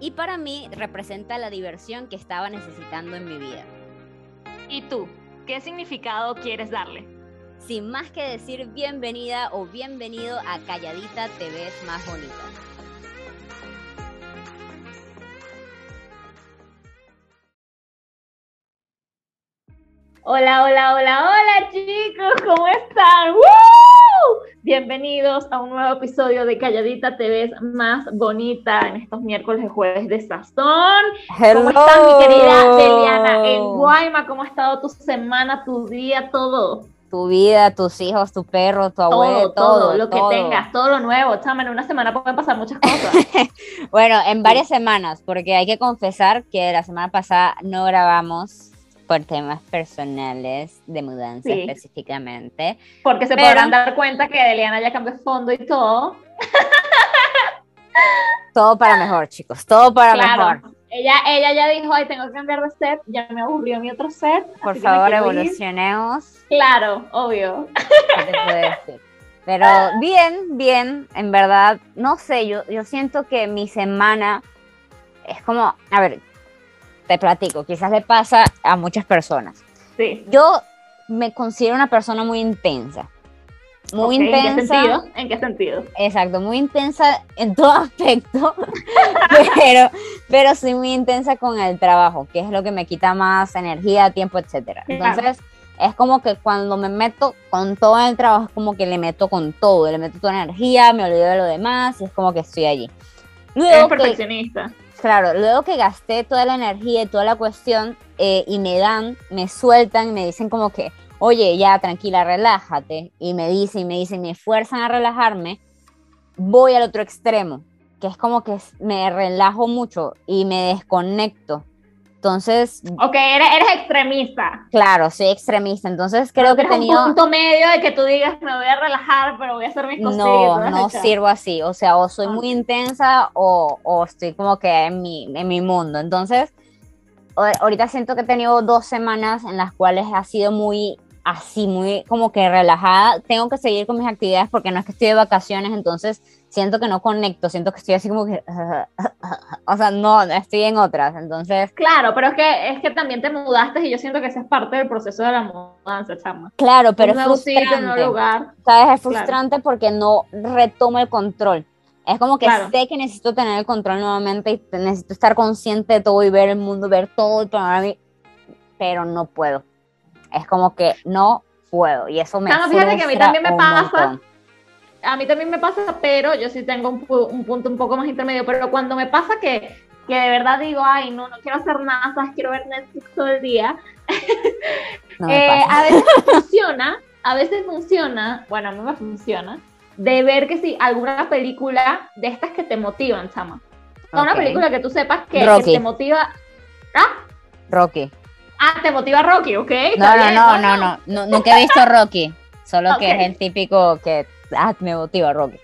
Y para mí representa la diversión que estaba necesitando en mi vida. ¿Y tú? ¿Qué significado quieres darle? Sin más que decir bienvenida o bienvenido a Calladita Te ves más bonita. Hola, hola, hola, hola chicos, ¿cómo están? ¡Woo! Bienvenidos a un nuevo episodio de Calladita Te ves más bonita en estos miércoles de jueves de sazón. ¿Cómo estás, mi querida Deliana? En Guayma, ¿cómo ha estado tu semana, tu día, todo? Tu vida, tus hijos, tu perro, tu abuelo, todo, todo, lo que tengas, todo lo nuevo. Chama, en una semana pueden pasar muchas cosas. bueno, en varias semanas, porque hay que confesar que la semana pasada no grabamos por temas personales de mudanza específicamente. Porque se podrán dar cuenta que Deliana ya cambió fondo y todo. todo para mejor, chicos, todo para mejor. Ella, ella ya dijo, ay, tengo que cambiar de set, ya me aburrió mi otro set. Por favor, evolucionemos. Claro, obvio. Pero bien, bien, en verdad, no sé, yo, yo siento que mi semana es como, a ver, te platico, quizás le pasa a muchas personas. Sí. Yo me considero una persona muy intensa. Muy intensa. ¿En qué sentido? ¿En qué sentido? Exacto, muy intensa en todo aspecto, pero, pero soy muy intensa con el trabajo, que es lo que me quita más energía, tiempo, etcétera. Entonces, es como que cuando me meto con todo el trabajo, es como que le meto con todo, le meto toda energía, me olvido de lo demás, y es como que estoy allí. Luego perfeccionista claro, luego que gasté toda la energía y toda la cuestión eh, y me dan, me sueltan, me dicen como que, oye, ya tranquila, relájate, y me dicen, y me dicen, me fuerzan a relajarme, voy al otro extremo, que es como que me relajo mucho y me desconecto. Entonces. Ok, eres, eres extremista. Claro, soy extremista. Entonces creo que he tenido. un punto medio de que tú digas, me voy a relajar, pero voy a hacer mis cosas. No, no sirvo así. O sea, o soy muy intensa o, o, estoy como que en mi, en mi mundo. Entonces, ahorita siento que he tenido dos semanas en las cuales ha sido muy así, muy como que relajada. Tengo que seguir con mis actividades porque no es que estoy de vacaciones, entonces siento que no conecto, siento que estoy así como que, o sea, no, estoy en otras, entonces... Claro, pero es que, es que también te mudaste y yo siento que esa es parte del proceso de la mudanza, chama. Claro, pero es frustrante, lugar. ¿sabes? Es frustrante porque no retomo el control. Es como que sé que necesito tener el control nuevamente y necesito estar consciente de todo y ver el mundo, ver todo el panorama, pero no puedo. Es como que no puedo y eso me Claro, fíjate que a mí también me pasa a mí también me pasa, pero yo sí tengo un, punto un poco más intermedio, pero cuando me pasa que, que de verdad digo, ay, no, no quiero hacer nada, ¿sabes? quiero ver Netflix todo el día, eh, a veces funciona, a veces funciona, bueno, a mí me funciona, de ver que sí, alguna película de estas que te motivan, chama. Una película que tú sepas que, te motiva. ¿Ah? Rocky. Ah, te motiva Rocky, ok. No, no, no, no, no, no, nunca he visto Rocky. Solo que es el típico que ah, me motiva Rocky.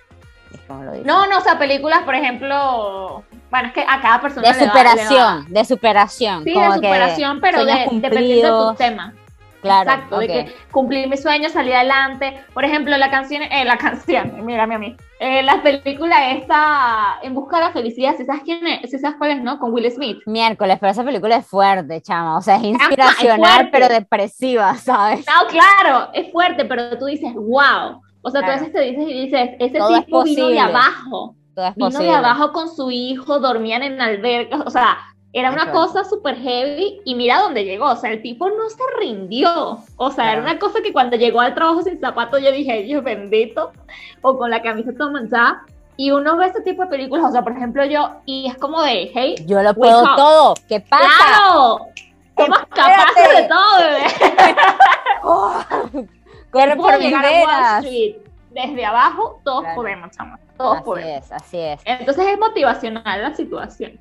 No, no, o sea, películas, por ejemplo, bueno, es que a cada persona de superación, de superación. Sí, de superación, pero de, dependiendo de tu tema. Claro. Exacto, de que cumplir mi sueño, salir adelante. Por ejemplo, la canción, eh, la canción, mírame a mí. Eh, la película esta, En busca de la felicidad, si sabes quién es, si sabes cuál es, ¿no? Con Will Smith. Miércoles, pero esa película es fuerte, chama. O sea, es inspiracional, pero depresiva, ¿sabes? No, claro, es fuerte, pero tú dices, wow. O sea, tú a veces te dices y dices, ese tipo vino de abajo. vino de abajo con su hijo, dormían en albercas, o sea, era una cosa súper heavy y mira dónde llegó, o sea, el tipo no se rindió, o sea, era una cosa que cuando llegó al trabajo sin zapatos yo dije, Dios bendito, o con la camisa toda manchada, y uno ve este tipo de películas, o sea, por ejemplo yo, y es como de, hey, yo lo puedo todo, ¿qué pasa? ¡Claro! Somos capaces de todo, bebé. corre por llegar a Wall Street desde abajo, todos podemos, chama. Todos así podemos. es, así es. Entonces es motivacional la situación.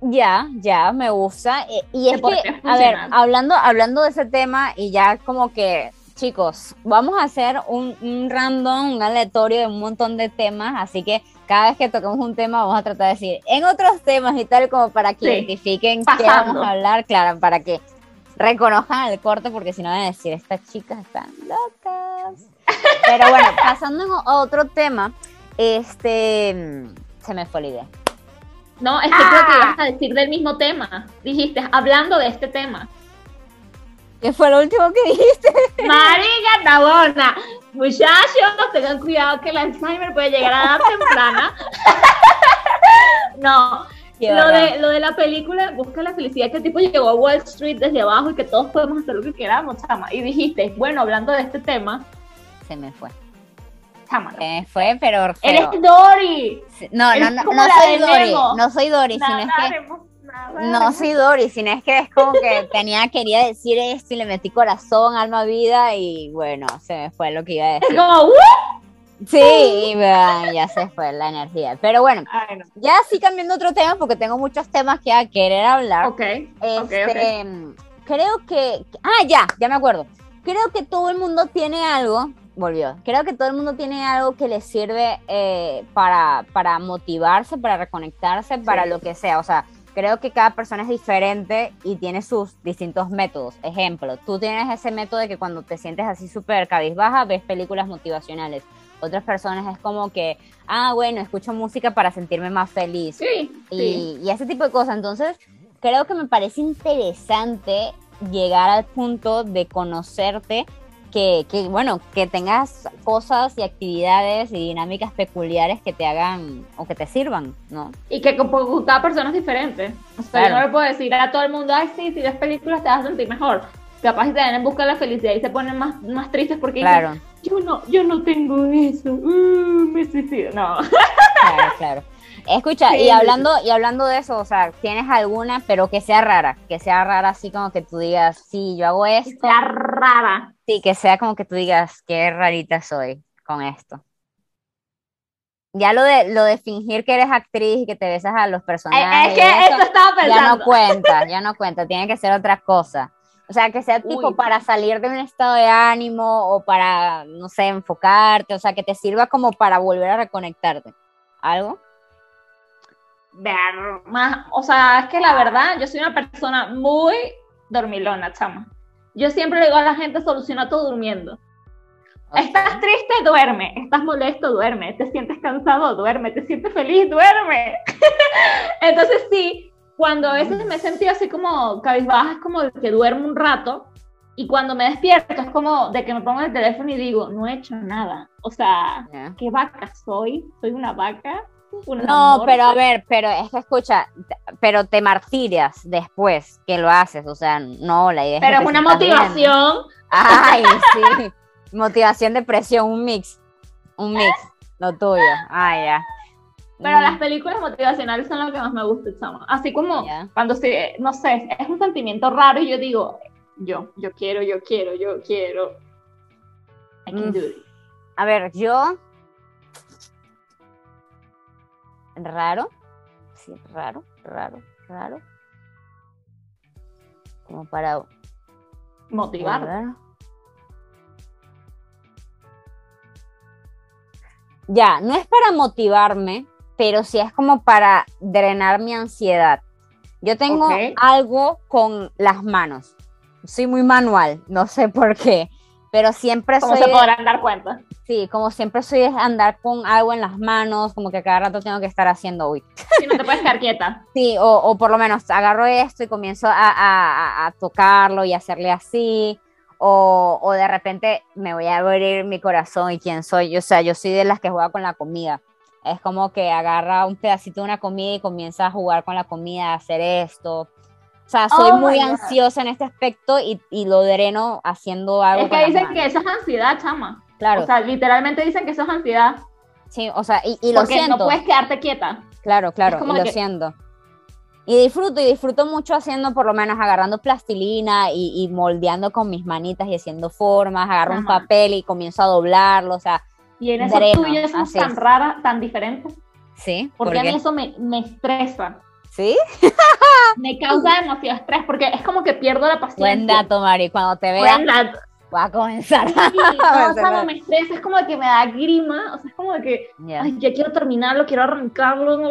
Ya, ya, me gusta. E, y, es que, a ver, hablando, hablando de ese tema y ya como que, chicos, vamos a hacer un, un random, un aleatorio de un montón de temas, así que cada vez que toquemos un tema vamos a tratar de decir en otros temas y tal como para que identifiquen qué vamos a hablar, claro, para que reconozcan el corte porque si no van a decir, estas chicas están locas. Pero bueno, pasando a otro tema, este, se me fue la idea. No, es que creo que ibas a decir del mismo tema. Dijiste, hablando de este tema. ¿Qué fue lo último que dijiste? Marica tabona. Muchachos, tengan cuidado que el Alzheimer puede llegar a edad temprana. no, lo de, lo de la película, busca la felicidad, que el tipo llegó a Wall Street desde abajo y que todos podemos hacer lo que queramos, chama. Y dijiste, bueno, hablando de este tema. Se me fue. Chama. Se me fue, pero. Eres Dory. No, no, no, no soy Dory. No soy Dory, sino es que. No soy Dory, sino es que es como que tenía, quería decir esto y le metí corazón, alma, vida y bueno, se me fue lo que iba a decir. Es como, Sí, ya se fue la energía. Pero bueno, ya sí cambiando otro tema, porque tengo muchos temas que a querer hablar. Ok. Este, creo que. Ah, ya, ya me acuerdo. Creo que todo el mundo tiene algo. Volvió. Creo que todo el mundo tiene algo que le sirve eh, para, para motivarse, para reconectarse, para lo que sea. O sea, creo que cada persona es diferente y tiene sus distintos métodos. Ejemplo, tú tienes ese método de que cuando te sientes así súper cabizbaja, ves películas motivacionales. Otras personas es como que, ah, bueno, escucho música para sentirme más feliz. Sí, y, y ese tipo de cosas. Entonces, creo que me parece interesante llegar al punto de conocerte que, que, bueno, que tengas cosas y actividades y dinámicas peculiares que te hagan o que te sirvan, ¿no? Y que con cada persona es diferente. O sea, yo no le puedo decir a todo el mundo, ay, sí, si ves películas te vas a sentir mejor. Capaz te dan en busca de la felicidad y se ponen más, más tristes porque claro. Yo no, yo no tengo eso, uh, me suicido. No. Claro, claro. Escucha, y hablando, y hablando de eso, o sea, ¿tienes alguna, pero que sea rara? Que sea rara así como que tú digas, sí, yo hago esto. Que sea rara. Sí, que sea como que tú digas, qué rarita soy con esto. Ya lo de, lo de fingir que eres actriz y que te besas a los personajes. Es, que eso, estaba pensando. Ya no cuenta, ya no cuenta, tiene que ser otra cosa. O sea, que sea tipo para salir de un estado de ánimo o para, no sé, enfocarte, o sea, que te sirva como para volver a reconectarte. ¿Algo? ver más, o sea, es que la verdad, yo soy una persona muy dormilona, chama. Yo siempre le digo a la gente, soluciona todo durmiendo. Estás triste, duerme. Estás molesto, duerme. Te sientes cansado, duerme. Te sientes feliz, duerme. Entonces sí, cuando a veces me he sentido así como cabizbaja, es como que duermo un rato. Y cuando me despierto es como de que me pongo el teléfono y digo, no he hecho nada. O sea, ¿qué vaca soy? ¿Soy una vaca? no, pero a ver, pero es que escucha, pero te martirias después que lo haces, o sea, no, la idea pero es una motivación. Ay, sí, motivación, depresión, un mix, un mix, lo tuyo, ah, ya. Pero las películas motivacionales son lo que más me gusta, chama. Así como cuando se, no sé, es un sentimiento raro y yo digo, yo, yo quiero, yo quiero, yo quiero. I can do it. A ver, yo raro, sí, raro, raro, raro, como para motivar. Ya, no es para motivarme, pero sí es como para drenar mi ansiedad. Yo tengo algo con las manos. Soy muy manual, no sé por qué pero siempre ¿Cómo se podrán dar cuenta? Sí, como siempre soy andar con algo en las manos, como que cada rato tengo que estar haciendo, uy. Sí, no te puedes quedar quieta. sí, o, o, por lo menos agarro esto y comienzo a, a, a tocarlo y hacerle así, o, o, de repente me voy a abrir mi corazón y quién soy, o sea, yo soy de las que juega con la comida. Es como que agarra un pedacito de una comida y comienza a jugar con la comida, a hacer esto. O sea, soy oh muy ansiosa en este aspecto y, y, lo dreno haciendo algo. Es que dicen que eso es ansiedad, chama. Claro. O sea, literalmente dicen que eso es ansiedad. Sí, o sea, y, y lo Porque no puedes quedarte quieta. Claro, claro, y lo siento. Y disfruto, y disfruto mucho haciendo, por lo menos, agarrando plastilina y, y moldeando con mis manitas y haciendo formas, agarro un papel y comienzo a doblarlo, o sea. Y en eso tuyas son tan raras, tan diferentes. Sí. Porque a mí eso me, me estresa. ¿Sí? me causa demasiado estrés porque es como que pierdo la paciencia. Buen dato, Mari. Cuando te vea, voy a comenzar. Sí, no, no me estresa, es como que me da grima, o sea, es como que, Ya. ay, ya quiero terminarlo, quiero arrancarlo, no,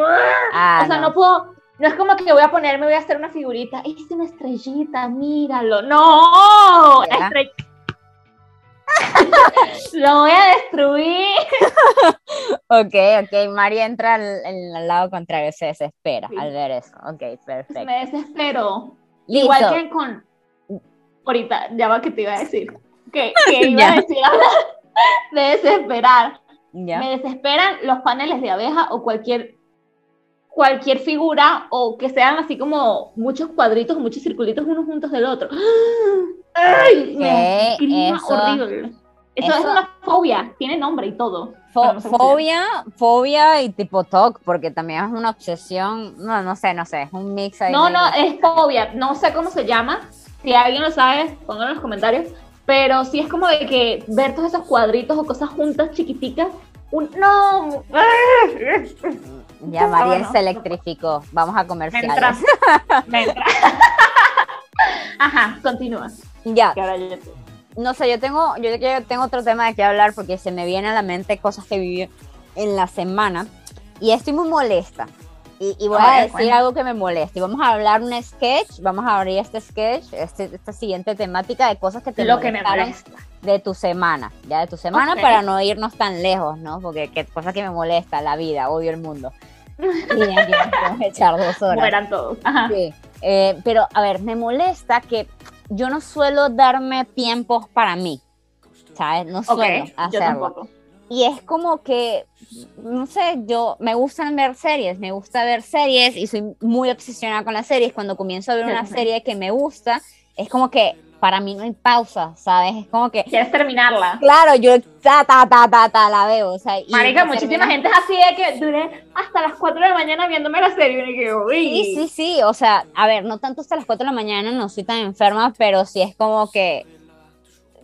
Ah, o sea, no. puedo, no es como que voy a ponerme, voy a hacer una figurita, es una estrellita, míralo, no, Ya. lo voy a destruir. Ok, ok. Mari entra al, al- al lado contrario, se desespera Sí. al ver eso. Ok, perfecto. Me desespero. Listo. Igual que con, ahorita, ya va que te iba a decir, que, que iba Ya. a decir de desesperar. ¿Ya? Me desesperan los paneles de abeja o cualquier cualquier figura o que sean así como muchos cuadritos, muchos circulitos unos juntos del otro. ¡Ay! Me da ¿Qué? grima Eso- horrible. Eso, es una fobia, tiene nombre y todo. Fo- no sé fobia, fobia y tipo TOC, porque también es una obsesión. No, no sé, no sé, es un mix ahí. No, no, es fobia, no sé cómo se llama. Si alguien lo sabe, pónganlo en los comentarios. Pero sí es como de que ver todos esos cuadritos o cosas juntas chiquiticas. Un, no, Ya Mariel bueno. se electrificó. Vamos a me comerciales. entra. Me entra. Ajá, continúa. Ya, Que ahora yo- no sé, yo tengo, yo, yo tengo otro tema de qué hablar porque se me viene a la mente cosas que viví en la semana y estoy muy molesta. Y, y voy A a, decir cuenta. algo que me molesta. Y vamos a hablar un sketch, vamos a abrir este sketch, este, esta siguiente temática de cosas que te Lo que me molesta. de tu semana, ya de tu semana Ok. para no irnos tan lejos, ¿no? Porque qué cosa que me molesta, la vida, odio el mundo. Y aquí nos podemos echar dos horas. Mueran todos. Ajá. Sí, eh, pero a ver, me molesta que yo no suelo darme tiempos para mí, ¿sabes? No suelo hacerlo. Y es como que, no sé, yo me gustan ver series, me gusta ver series y soy muy obsesionada con las series. Cuando comienzo a ver una serie que me gusta, es como que para mí no hay pausa, ¿sabes? Es como que, Quieres terminarla. claro, yo ta, ta, ta, ta, ta, la veo. O sea, y Marica, muchísima termina- gente es así de que duré hasta las 4 de la mañana viéndome la serie y que, uy. Sí, sí, sí, o sea, a ver, no tanto hasta las 4 de la mañana, no soy tan enferma, pero sí es como que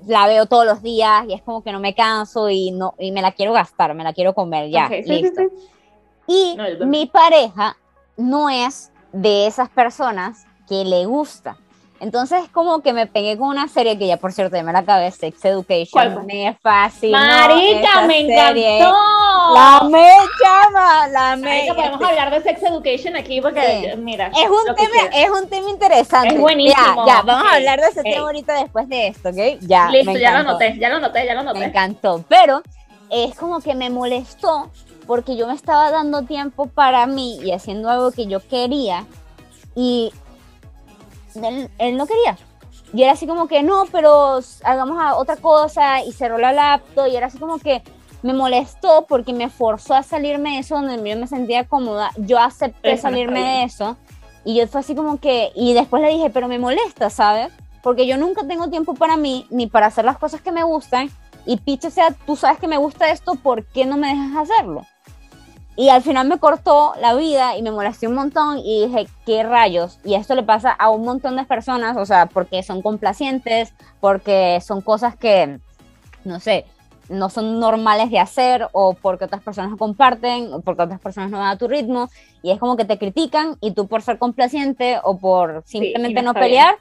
la veo todos los días y es como que no me canso y no y me la quiero gastar, me la quiero comer ya, Ok, sí, sí, listo. sí. Y No, mi pareja no es de esas personas que le gusta. Entonces es como que me pegué con una serie que ya por cierto ya me la acabé, Sex Education, ¿Cuál me fascinó Marica, esa me serie. encantó. La me chama, la me. Podemos hablar de sex education aquí porque, Sí. mira. Es un, tema, es un tema interesante. Es buenísimo. Ya, ya, vamos Ok, a hablar de ese tema ahorita después de esto, ¿ok? Ya. Listo, me ya lo noté, ya lo noté, ya lo Me noté. encantó. Pero es como que me molestó porque yo me estaba dando tiempo para mí y haciendo algo que yo quería y él, él no quería. Y era así como que no, pero hagamos otra cosa y cerró la laptop y era así como que me molestó porque me forzó a salirme de eso donde yo me sentía cómoda. Yo acepté Eso salirme de eso y yo fue así como que, y después le dije, pero me molesta, ¿sabes? Porque yo nunca tengo tiempo para mí ni para hacer las cosas que me gustan y picho, o sea, tú sabes que me gusta esto, ¿por qué no me dejas hacerlo? Y al final me cortó la vida y me molesté un montón y dije, ¿qué rayos? Y esto le pasa a un montón de personas, o sea, porque son complacientes, porque son cosas que, no sé, no son normales de hacer o porque otras personas no comparten o porque otras personas no van a tu ritmo y es como que te critican y tú por ser complaciente o por simplemente no no está bien. pelear,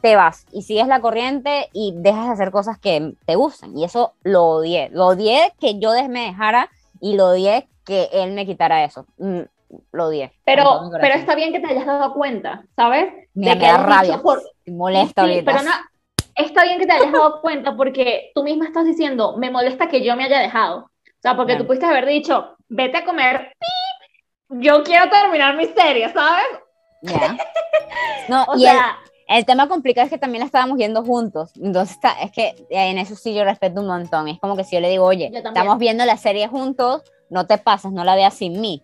te vas y sigues la corriente y dejas de hacer cosas que te gustan. Y eso lo odié. Lo odié que yo me dejara y lo odié que él me quitara eso. Mm, lo odié. Pero, pero está bien que te hayas dado cuenta, ¿sabes? Mira, De me da hayas rabia. por- Me molesta Sí, ahorita. pero no, está bien que te hayas dado cuenta porque tú misma estás diciendo, me molesta que yo me haya dejado. O sea, porque Claro. tú pudiste haber dicho, vete a comer, ¡pip! yo quiero terminar mi serie, ¿sabes? Ya. No, O y sea, el, el tema complicado es que también la estábamos viendo juntos. Entonces, está, es que en eso sí yo respeto un montón. Es como que si yo le digo, oye, estamos viendo la serie juntos, no te pases, no la veas sin mí.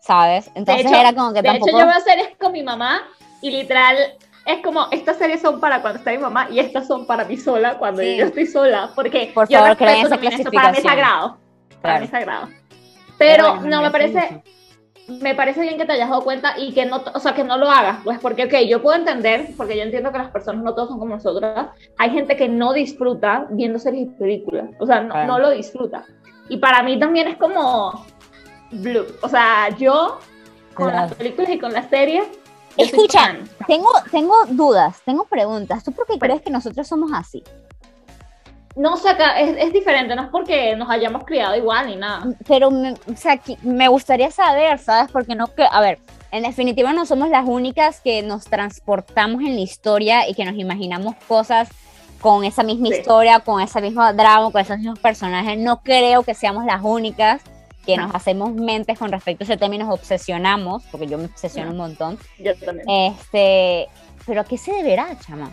¿Sabes? Entonces hecho- era como que de tampoco. hecho yo veo series con mi mamá y literal es como, estas series son para cuando está mi mamá y estas son para mí sola cuando Sí. yo estoy sola, porque Por yo favor, respeto creen esa también esto, para mí es clasificación. sagrado. Para Claro. mí es sagrado. Pero bueno, no, me parece me parece bien que te hayas dado cuenta y que no, o sea, que no lo hagas, pues porque, ok, yo puedo entender, porque yo entiendo que las personas no todas son como nosotras, hay gente que no disfruta viendo series y películas, o sea, no, Claro. no lo disfruta. Y para mí también es como, blue, o sea, yo con las películas y con las series. Escucha, tengo, tengo dudas, tengo preguntas. ¿Tú por qué crees que nosotros somos así? No sé, es, es, diferente, no es porque nos hayamos criado igual ni nada. Pero, me, o sea, me gustaría saber, ¿sabes? Porque no, que, a ver, en definitiva no somos las únicas que nos transportamos en la historia y que nos imaginamos cosas con esa misma historia, con ese mismo drama, con esos mismos personajes. No creo que seamos las únicas que nos hacemos mentes con respecto a ese tema y nos obsesionamos, porque yo me obsesiono un montón. Yo también. Este, pero ¿a qué se deberá, chama?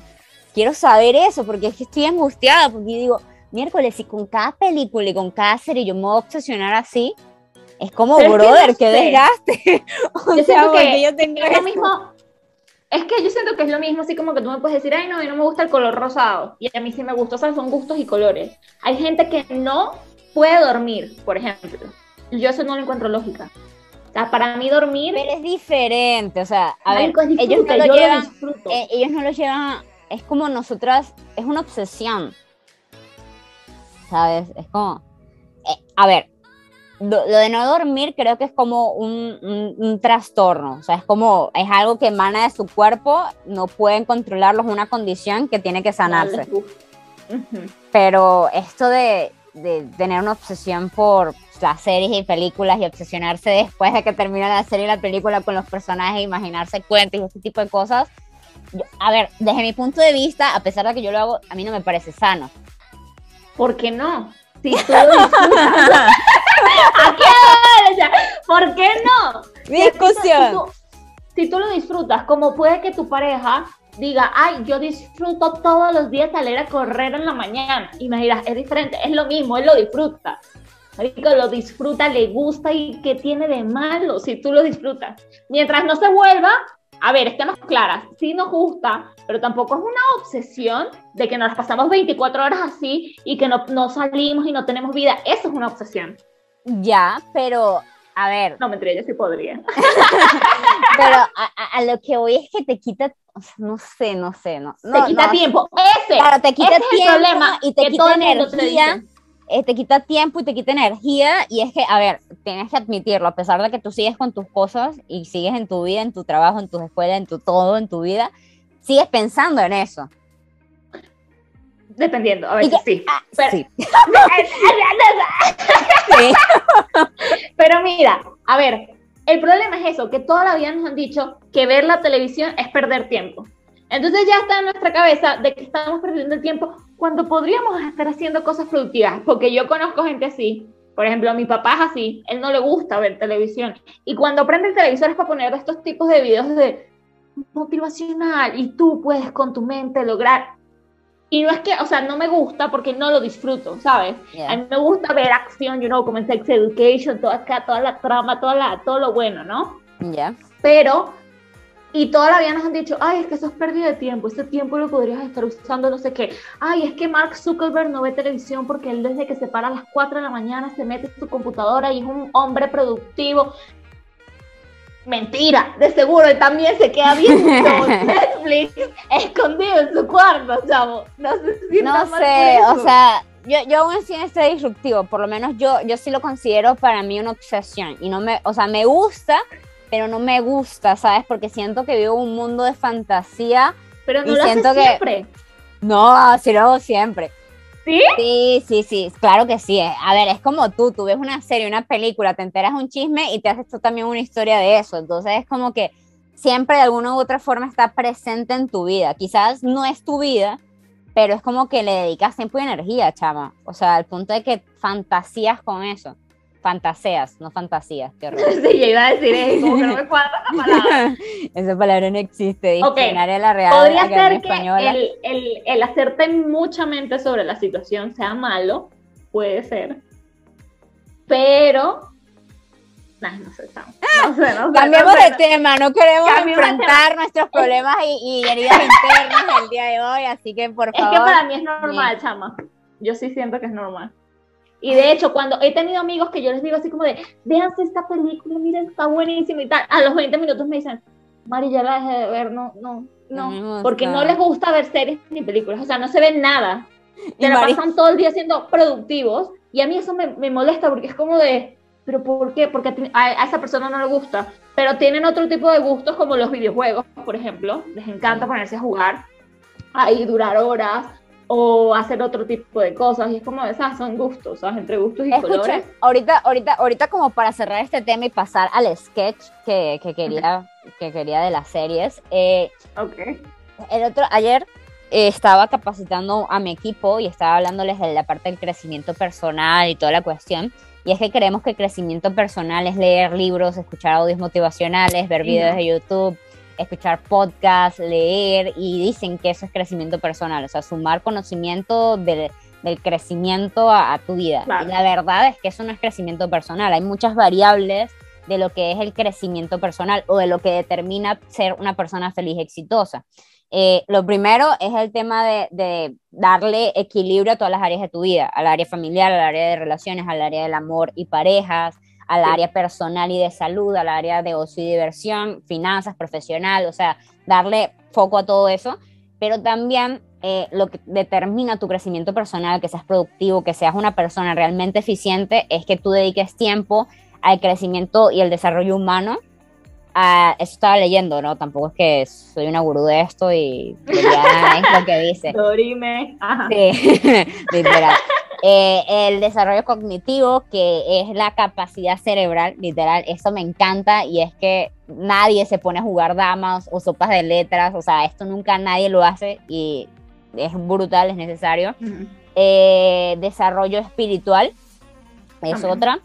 Quiero saber eso, porque es que estoy angustiada, porque digo, miércoles, y con cada película y con cada serie yo me voy a obsesionar así, es como, brother, que desgaste. o yo sea, que yo tengo es lo mismo. Es que yo siento que es lo mismo, así como que tú me puedes decir, ay, no, a mí no me gusta el color rosado. Y a mí sí me gusta, o sea, son gustos y colores. Hay gente que no puede dormir, por ejemplo. Yo eso no lo encuentro lógica. O sea, para mí dormir... Pero es diferente, o sea, a ver, ellos no lo llevan, eh, ellos no lo llevan, es como nosotras, es una obsesión, ¿sabes? Es como, eh, a ver, lo, de no dormir creo que es como un, un, trastorno, o sea, es como, es algo que emana de su cuerpo, no pueden controlarlo, es una condición que tiene que sanarse. Pero esto de, de, tener una obsesión por las series y películas y obsesionarse después de que termina la serie y la película con los personajes, imaginarse cuentos y ese tipo de cosas, a ver, desde mi punto de vista, a pesar de que yo lo hago, a mí no me parece sano. ¿Por qué no? Si tú lo disfrutas. ¿A qué? ¿Por qué no? discusión. Si tú, lo disfrutas, como puede que tu pareja diga, ay, yo disfruto todos los días salir a correr en la mañana. Y me dirás, es diferente, es lo mismo, él lo disfruta. Lo disfruta, le gusta y ¿qué tiene de malo si tú lo disfrutas? Mientras no se vuelva a ver, estemos claras, sí nos gusta, pero tampoco es una obsesión de que nos pasamos 24 horas así y que no, no salimos y no tenemos vida. Eso es una obsesión. Ya, pero a ver. No, mentira, yo sí podría. pero a, lo que voy es que te quita, no sé, no sé, no. te quita tiempo. Ese, claro, te quita ese tiempo es el problema y te quita energía eh, te quita tiempo y te quita energía y es que, a ver, tienes que admitirlo, a pesar de que tú sigues con tus cosas y sigues en tu vida, en tu trabajo, en tu escuela, en tu todo, en tu vida, sigues pensando en eso. Dependiendo, a veces sí. Ah, pero, sí. pero mira, a ver, el problema es eso, que toda la vida nos han dicho que ver la televisión es perder tiempo. Entonces ya está en nuestra cabeza de que estamos perdiendo el tiempo cuando podríamos estar haciendo cosas productivas, porque yo conozco gente así. Por ejemplo, mi papá es así, él no le gusta ver televisión. Y cuando prende el televisor es para poner estos tipos de videos de motivacional y tú puedes con tu mente lograr. Y no es que, o sea, no me gusta porque no lo disfruto, ¿sabes? A mí me gusta ver acción, you know, como en Sex Education, toda, acá, toda la trama, toda la, todo lo bueno, ¿no? Ya. Pero y toda la vida nos han dicho, ay, es que eso es pérdida de tiempo, ese tiempo lo podrías estar usando no sé qué. Ay, es que Mark Zuckerberg no ve televisión porque él desde que se para a las 4 de la mañana se mete en su computadora y es un hombre productivo. Mentira, de seguro, él también se queda viendo Netflix escondido en su cuarto, chavo. No sé, si no sé o sea, yo, yo aún así estoy disruptivo, por lo menos yo, yo sí lo considero para mí una obsesión y no me, o sea, me gusta, pero no me gusta, ¿sabes? Porque siento que vivo un mundo de fantasía. Pero no lo siento que... siempre. No, sí lo hago siempre. ¿Sí? Sí, sí, sí, claro que sí. A ver, es como tú, tú ves una serie, una película, te enteras un chisme y te haces tú también una historia de eso. Entonces es como que siempre de alguna u otra forma está presente en tu vida. Quizás no es tu vida, pero es como que le dedicas tiempo y energía, chama. O sea, al punto de que fantasías con eso. Fantaseas, no fantasías, qué horror. Sí, yo iba a decir eso, que no me cuadra esa palabra. esa palabra no existe, okay. la real. Podría ser que el, el, el, hacerte mucha mente sobre la situación sea malo, puede ser, pero... Nah, no sé, no sé, no sé Cambiemos de tema, no queremos enfrentar nuestros problemas y, y, heridas internas el día de hoy, así que por favor. Es que para mí es normal, chama. Yo sí siento que es normal. Y de hecho, cuando he tenido amigos que yo les digo así como de, véanse esta película, miren, está buenísima y tal, a los 20 minutos me dicen, Mari, ya la dejé de ver, no, no, no, porque no les gusta ver series ni películas, o sea, no se ven nada. Se la pasan todo el día siendo productivos y a mí eso me, me molesta porque es como de, pero ¿por qué? Porque a, esa persona no le gusta, pero tienen otro tipo de gustos como los videojuegos, por ejemplo, les encanta ponerse a jugar, ahí durar horas, o hacer otro tipo de cosas y es como esas son gustos, ¿sabes? Entre gustos y colores. Ahorita, ahorita, ahorita como para cerrar este tema y pasar al sketch que, que quería, que quería de las series. Eh, ok. El otro, ayer eh, estaba capacitando a mi equipo y estaba hablándoles de la parte del crecimiento personal y toda la cuestión. Y es que creemos que el crecimiento personal es leer libros, escuchar audios motivacionales, ver videos de YouTube, escuchar podcasts, leer y dicen que eso es crecimiento personal, o sea, sumar conocimiento del, crecimiento a, tu vida. Y la verdad es que eso no es crecimiento personal, hay muchas variables de lo que es el crecimiento personal o de lo que determina ser una persona feliz exitosa. Eh, lo primero es el tema de, de, darle equilibrio a todas las áreas de tu vida, al área familiar, al área de relaciones, al área del amor y parejas, al área personal y de salud, al área de ocio y diversión, finanzas, profesional, o sea, darle foco a todo eso, pero también eh, lo que determina tu crecimiento personal, que seas productivo, que seas una persona realmente eficiente, es que tú dediques tiempo al crecimiento y el desarrollo humano. Ah, eso estaba leyendo, ¿no? Tampoco es que soy una gurú de esto y ya es lo que dice. Dorime. Sí, literal. Eh, el desarrollo cognitivo, que es la capacidad cerebral, literal, eso me encanta y es que nadie se pone a jugar damas o sopas de letras, o sea, esto nunca nadie lo hace y es brutal, es necesario. Eh, desarrollo espiritual es otra.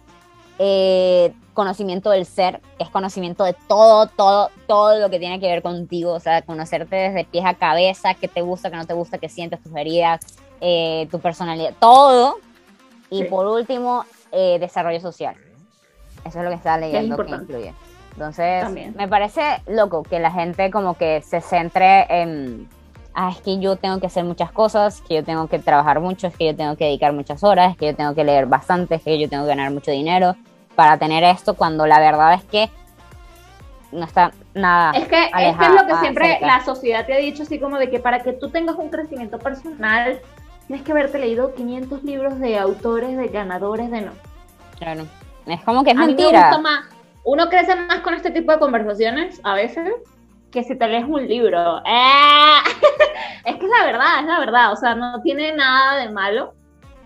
Eh, conocimiento del ser, que es conocimiento de todo, todo, todo lo que tiene que ver contigo, o sea, conocerte desde pies a cabeza, qué te gusta, qué no te gusta, qué sientes, tus heridas, eh, tu personalidad, todo. Y por último, eh, desarrollo social. Eso es lo que estaba leyendo que incluye. Entonces, me parece loco que la gente como que se centre en, ah, es que yo tengo que hacer muchas cosas, que yo tengo que trabajar mucho, es que yo tengo que dedicar muchas horas, que yo tengo que leer bastante, es que yo tengo que ganar mucho dinero para tener esto, cuando la verdad es que no está nada. Es que, es, que es lo que siempre la sociedad te ha dicho, así como de que para que tú tengas un crecimiento personal, tienes que haberte leído 500 libros de autores, de ganadores, de no. Claro. Es como que es mentira. más. Uno crece más con este tipo de conversaciones a veces que si te lees un libro. ¡Eh! es que es la verdad, es la verdad. O sea, no tiene nada de malo.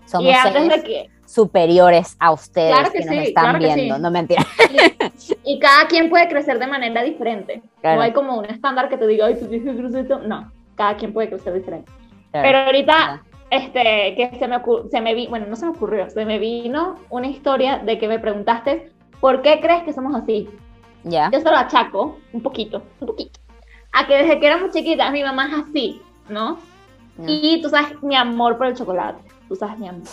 Somos y de que superiores a ustedes que, nos están viendo, no mentira. Y, cada quien puede crecer de manera diferente. No hay como un estándar que te diga, ay, tú tienes que No, cada quien puede crecer diferente. Pero ahorita, este, que se me, se me vi, bueno, no se me ocurrió, se me vino una historia de que me preguntaste, ¿por qué crees que somos así? Ya. Yo se lo achaco, un poquito, un poquito, a que desde que éramos chiquitas mi mamá es así, ¿no? Y tú sabes mi amor por el chocolate, tú sabes mi amor.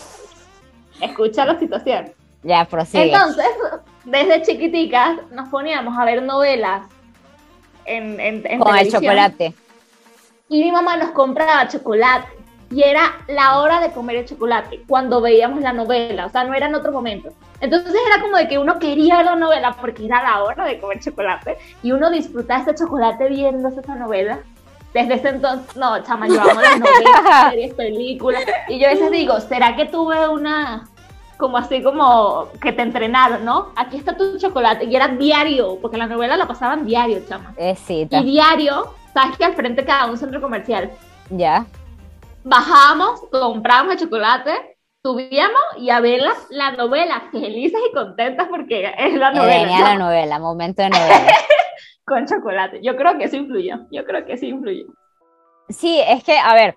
Escucha la situación. Ya, prosigue. Entonces, desde chiquiticas nos poníamos a ver novelas en, en, Con el chocolate. Y mi mamá nos compraba chocolate y era la hora de comer el chocolate cuando veíamos la novela, o sea, no era en otro momento. Entonces era como de que uno quería la novela porque era la hora de comer chocolate y uno disfrutaba ese chocolate viendo esa novela. Desde ese entonces, no, chama, yo amo las novelas, series, películas. Y yo a veces digo, ¿será que tuve una, como así como que te entrenaron, ¿no? Aquí está tu chocolate. Y era diario, porque la novela la pasaban diario, chama. Eh, sí, y diario, sabes que al frente quedaba un centro comercial. Ya bajamos, compramos el chocolate, subíamos y a ver la, novela, felices y contentas porque es la novela. Venía la novela, momento de novela. Con chocolate. Yo creo que eso influyó, yo creo que sí influyó. Sí, es que, a ver,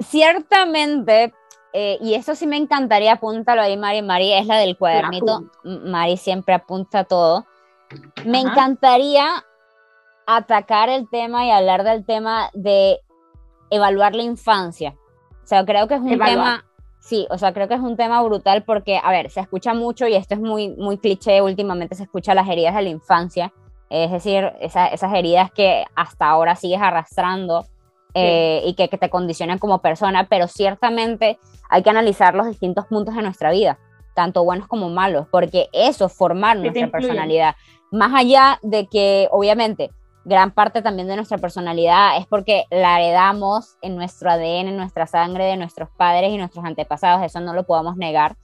ciertamente, eh, y eso sí me encantaría, apúntalo ahí, Mari. Mari es la del cuadernito. Mari siempre apunta todo. Me encantaría atacar el tema y hablar del tema de evaluar la infancia. O sea, creo que es un tema, sí, o sea, creo que es un tema brutal porque, a ver, se escucha mucho y esto es muy, muy cliché, últimamente se escucha las heridas de la infancia, es decir, esas heridas que hasta ahora sigues arrastrando eh, y que, te condicionan como persona, pero ciertamente hay que analizar los distintos puntos de nuestra vida, tanto buenos como malos, porque eso es formar nuestra personalidad. Más allá de que, obviamente, gran parte también de nuestra personalidad es porque la heredamos en nuestro ADN, en nuestra sangre de nuestros padres y nuestros antepasados, eso no lo podemos negar.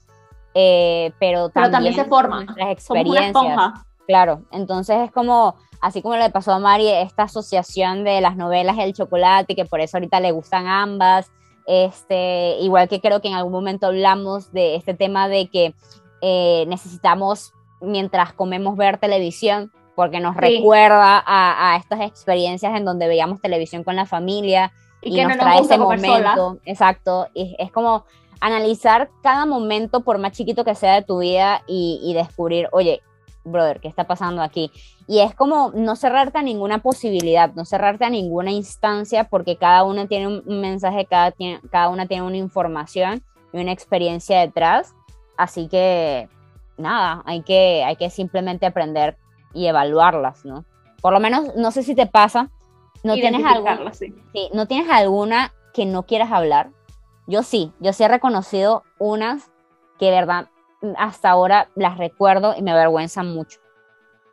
eh, pero, también se forma. Nuestras experiencias. Claro, entonces es como, así como le pasó a Mari, esta asociación de las novelas y el chocolate, que por eso ahorita le gustan ambas. Este, igual que creo que en algún momento hablamos de este tema de que eh, necesitamos, mientras comemos, ver televisión, porque nos recuerda a, estas experiencias en donde veíamos televisión con la familia y, que nos trae ese momento. Exacto, y es como analizar cada momento, por más chiquito que sea de tu vida, y, descubrir, oye, brother, ¿qué está pasando aquí? Y es como no cerrarte a ninguna posibilidad, no cerrarte a ninguna instancia, porque cada una tiene un mensaje, cada, cada una tiene una información y una experiencia detrás. Así que, nada, hay que, hay que simplemente aprender y evaluarlas, ¿no? Por lo menos, no sé si te pasa, no tienes, alguna, sí. no tienes alguna que no quieras hablar, yo sí, yo sí he reconocido unas que de verdad hasta ahora las recuerdo y me avergüenzan mucho.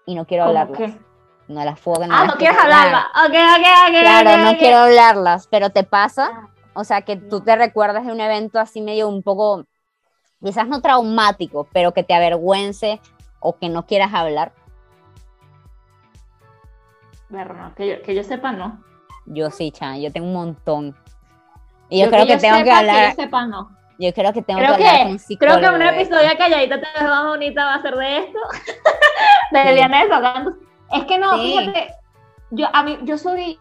Y no quiero hablarlas. No las puedo. No ah, no quieres hablarlas. Ok, ok, ok. Claro, no quiero hablarlas, pero te pasa. Ah. O sea, que tú te recuerdas de un evento así medio un poco, quizás no traumático, pero que te avergüence o que no quieras hablar. Bueno, que yo, que yo sepa, no. Yo sí, Chan, yo tengo un montón. Y yo, creo que, tengo que hablar. Que yo sepa, no. Yo creo que tengo que, hablar con Creo que un episodio calladita te más bonita va a ser de esto. de sí. Es que no, fíjate, yo, a mí, yo soy,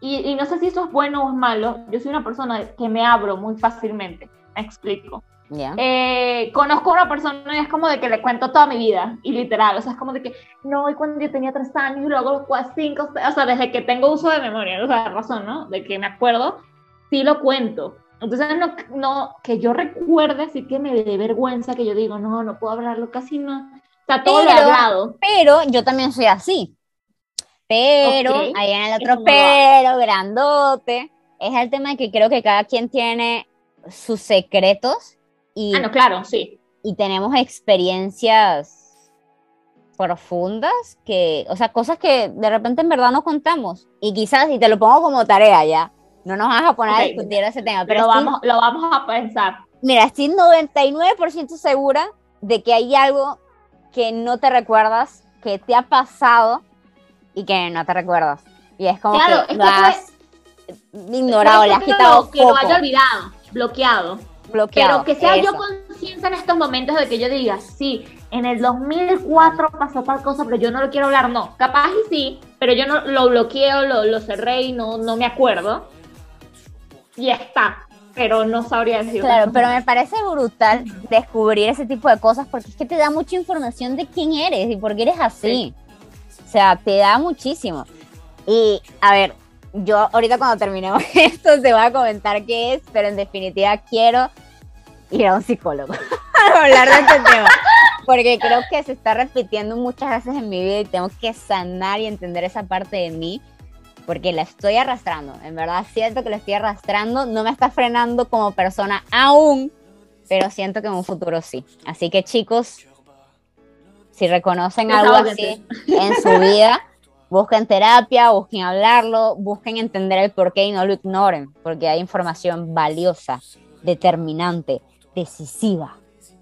y, y, no sé si eso es bueno o es malo, yo soy una persona que me abro muy fácilmente. Me explico. Eh, conozco a una persona y es como de que le cuento toda mi vida, y literal, o sea, es como de que, no, y cuando yo tenía tres años, y luego los cinco, o sea, desde que tengo uso de memoria, o sea, razón, ¿no? De que me acuerdo, sí lo cuento. Entonces, no, no, que yo recuerde, así que me dé vergüenza, que yo digo, no, no puedo hablarlo, casi no. Está todo pero, hablado. Pero yo también soy así. Pero, ahí en el otro pero, grandote, es el tema de que creo que cada quien tiene sus secretos. Y, ah, no, claro, sí. Y tenemos experiencias profundas que, o sea, cosas que de repente en verdad no contamos. Y quizás, y te lo pongo como tarea ya, no nos vas a poner a discutir ese tema, pero lo, vamos, lo vamos a pensar. Mira, estoy 99% segura de que hay algo que no te recuerdas, que te ha pasado y que no te recuerdas. Y es como que lo has ignorado, le has quitado Que lo haya olvidado, bloqueado. Bloqueado. Pero que sea yo consciente en estos momentos de que yo diga, sí, en el 2004 pasó tal cosa, pero yo no lo quiero hablar. No, capaz y sí, pero yo no lo bloqueo, lo, lo cerré y no, no me acuerdo y está, pero no sabría decir. Claro, pero me parece brutal descubrir ese tipo de cosas porque es que te da mucha información de quién eres y por qué eres así. O sea, te da muchísimo. Y a ver, yo ahorita cuando terminemos esto te voy a comentar qué es, pero en definitiva quiero ir a un psicólogo a hablar de este tema. Porque creo que se está repitiendo muchas veces en mi vida y tengo que sanar y entender esa parte de mí porque la estoy arrastrando. En verdad siento que la estoy arrastrando. No me está frenando como persona aún, pero siento que en un futuro sí. Así que chicos, si reconocen algo así en su vida, busquen terapia, busquen hablarlo, busquen entender el porqué y no lo ignoren, porque hay información valiosa, determinante, decisiva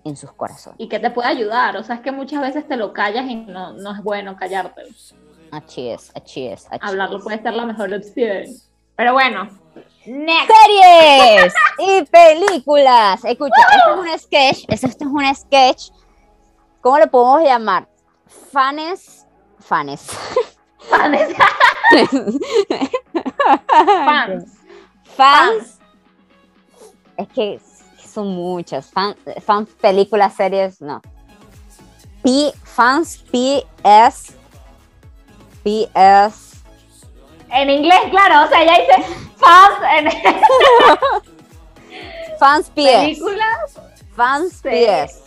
en sus corazones. Y que te puede ayudar, o sea, es que muchas veces te lo callas y no, no es bueno callarte. Así es, así es. Hablarlo puede ser la mejor opción. Pero bueno, Next. Series y películas. Escucha, esto es un sketch. Esto es un sketch. ¿Cómo lo podemos llamar? Fanes. Fanes. Fanes. Fans. Fans. Es que son muchas. Fans, fan, películas, series, no. P, fans, PS PS. En inglés, claro, o sea, ya dice fans en Fans PS. Películas. Fans PS.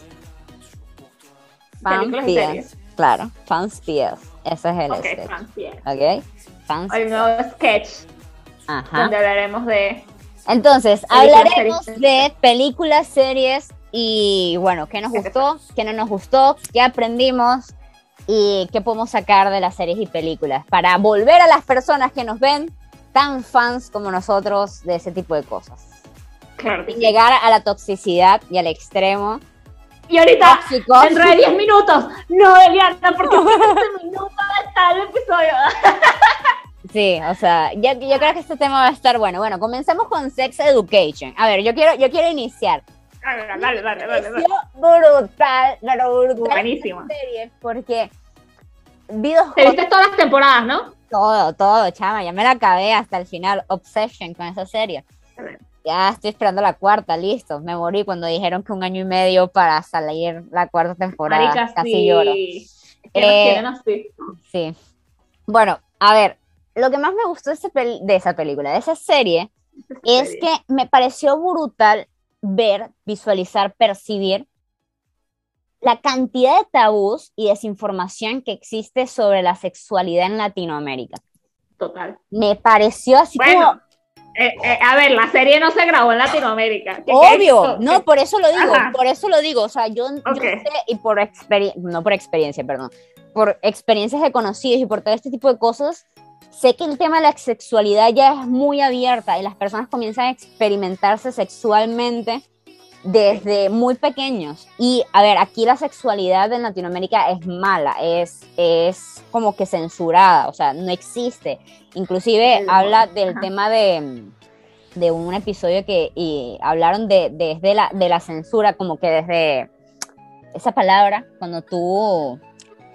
Fans PS. Claro, Fans PS. Ese es el okay, sketch. Fans. Ok. Fans el nuevo sketch. Ajá. Donde hablaremos de. Entonces, hablaremos de películas, series y bueno, qué nos gustó, qué no nos gustó, qué aprendimos, y qué podemos sacar de las series y películas para volver a las personas que nos ven tan fans como nosotros de ese tipo de cosas. Claro llegar a la toxicidad y al extremo Y ahorita, dentro de 10 minutos, no, Eliana, porque este minuto está el episodio. Sí, o sea, yo, yo, creo que este tema va a estar bueno. Bueno, comencemos con Sex Education. A ver, yo quiero, yo quiero iniciar. Dale, dale, dale, dale. Brutal, pero brutal. Buenísimo. Serie porque vi dos Te viste todas las temporadas, ¿no? Todo, todo, chama, ya me la acabé hasta el final. Obsession con esa serie. Ya estoy esperando la cuarta, listo. Me morí cuando dijeron que un año y medio para salir la cuarta temporada. Casi sí. lloro. Eh, así. Sí. Bueno, a ver, lo que más me gustó de, de esa película, de esa serie, es que me pareció brutal ver, visualizar, percibir la cantidad de tabús y desinformación que existe sobre la sexualidad en Latinoamérica. Total. Me pareció así bueno, eh, eh, a ver, la serie no se grabó en Latinoamérica. Obvio, no, por eso lo digo, por eso lo digo, o sea, yo, sé, y por experiencia, no por experiencia, perdón, por experiencias de conocidos y por todo este tipo de cosas, sé que el tema de la sexualidad ya es muy abierta y las personas comienzan a experimentarse sexualmente desde muy pequeños. Y a ver, aquí la sexualidad en Latinoamérica es mala, es, es como que censurada, o sea, no existe. Inclusive habla del tema de, de, un episodio que y hablaron de, desde la, de la censura, como que desde esa palabra, cuando tú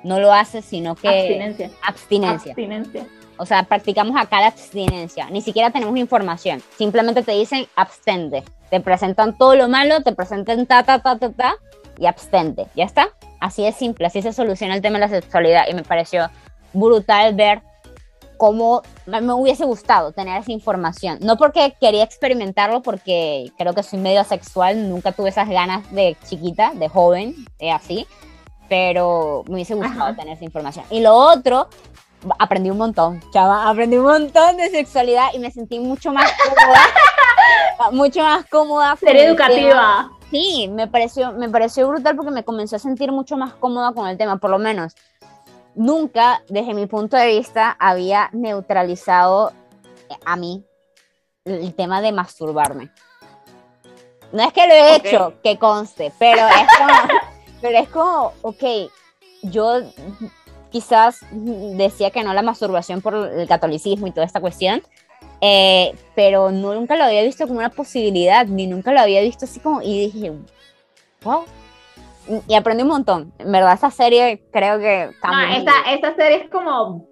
no lo haces, sino que... Abstinencia. Abstinencia. Abstinencia. O sea, practicamos acá la abstinencia. Ni siquiera tenemos información. Simplemente te dicen abstente. Te presentan todo lo malo, te presentan ta, ta, ta, ta, ta y abstente. ¿Ya está? Así es simple, así se soluciona el tema de la sexualidad. Y me pareció brutal ver cómo me hubiese gustado tener esa información. No porque quería experimentarlo, porque creo que soy medio asexual, nunca tuve esas ganas de chiquita, de joven, de así, pero me hubiese gustado tener esa información. Y lo otro aprendí un montón, chava, aprendí un montón de sexualidad y me sentí mucho más cómoda, mucho más cómoda. Ser educativa. Sí, me pareció, me pareció brutal porque me comenzó a sentir mucho más cómoda con el tema, por lo menos. Nunca, desde mi punto de vista, había neutralizado a mí el tema de masturbarme. No es que lo he hecho, que conste, pero es como, pero es como, ok, yo quizás decía que no la masturbación por el catolicismo y toda esta cuestión, eh, pero nunca lo había visto como una posibilidad, ni nunca lo había visto así como, y dije, wow. Y aprendí un montón. En verdad, esa serie creo que cambió. Ah, esta, esta serie es como,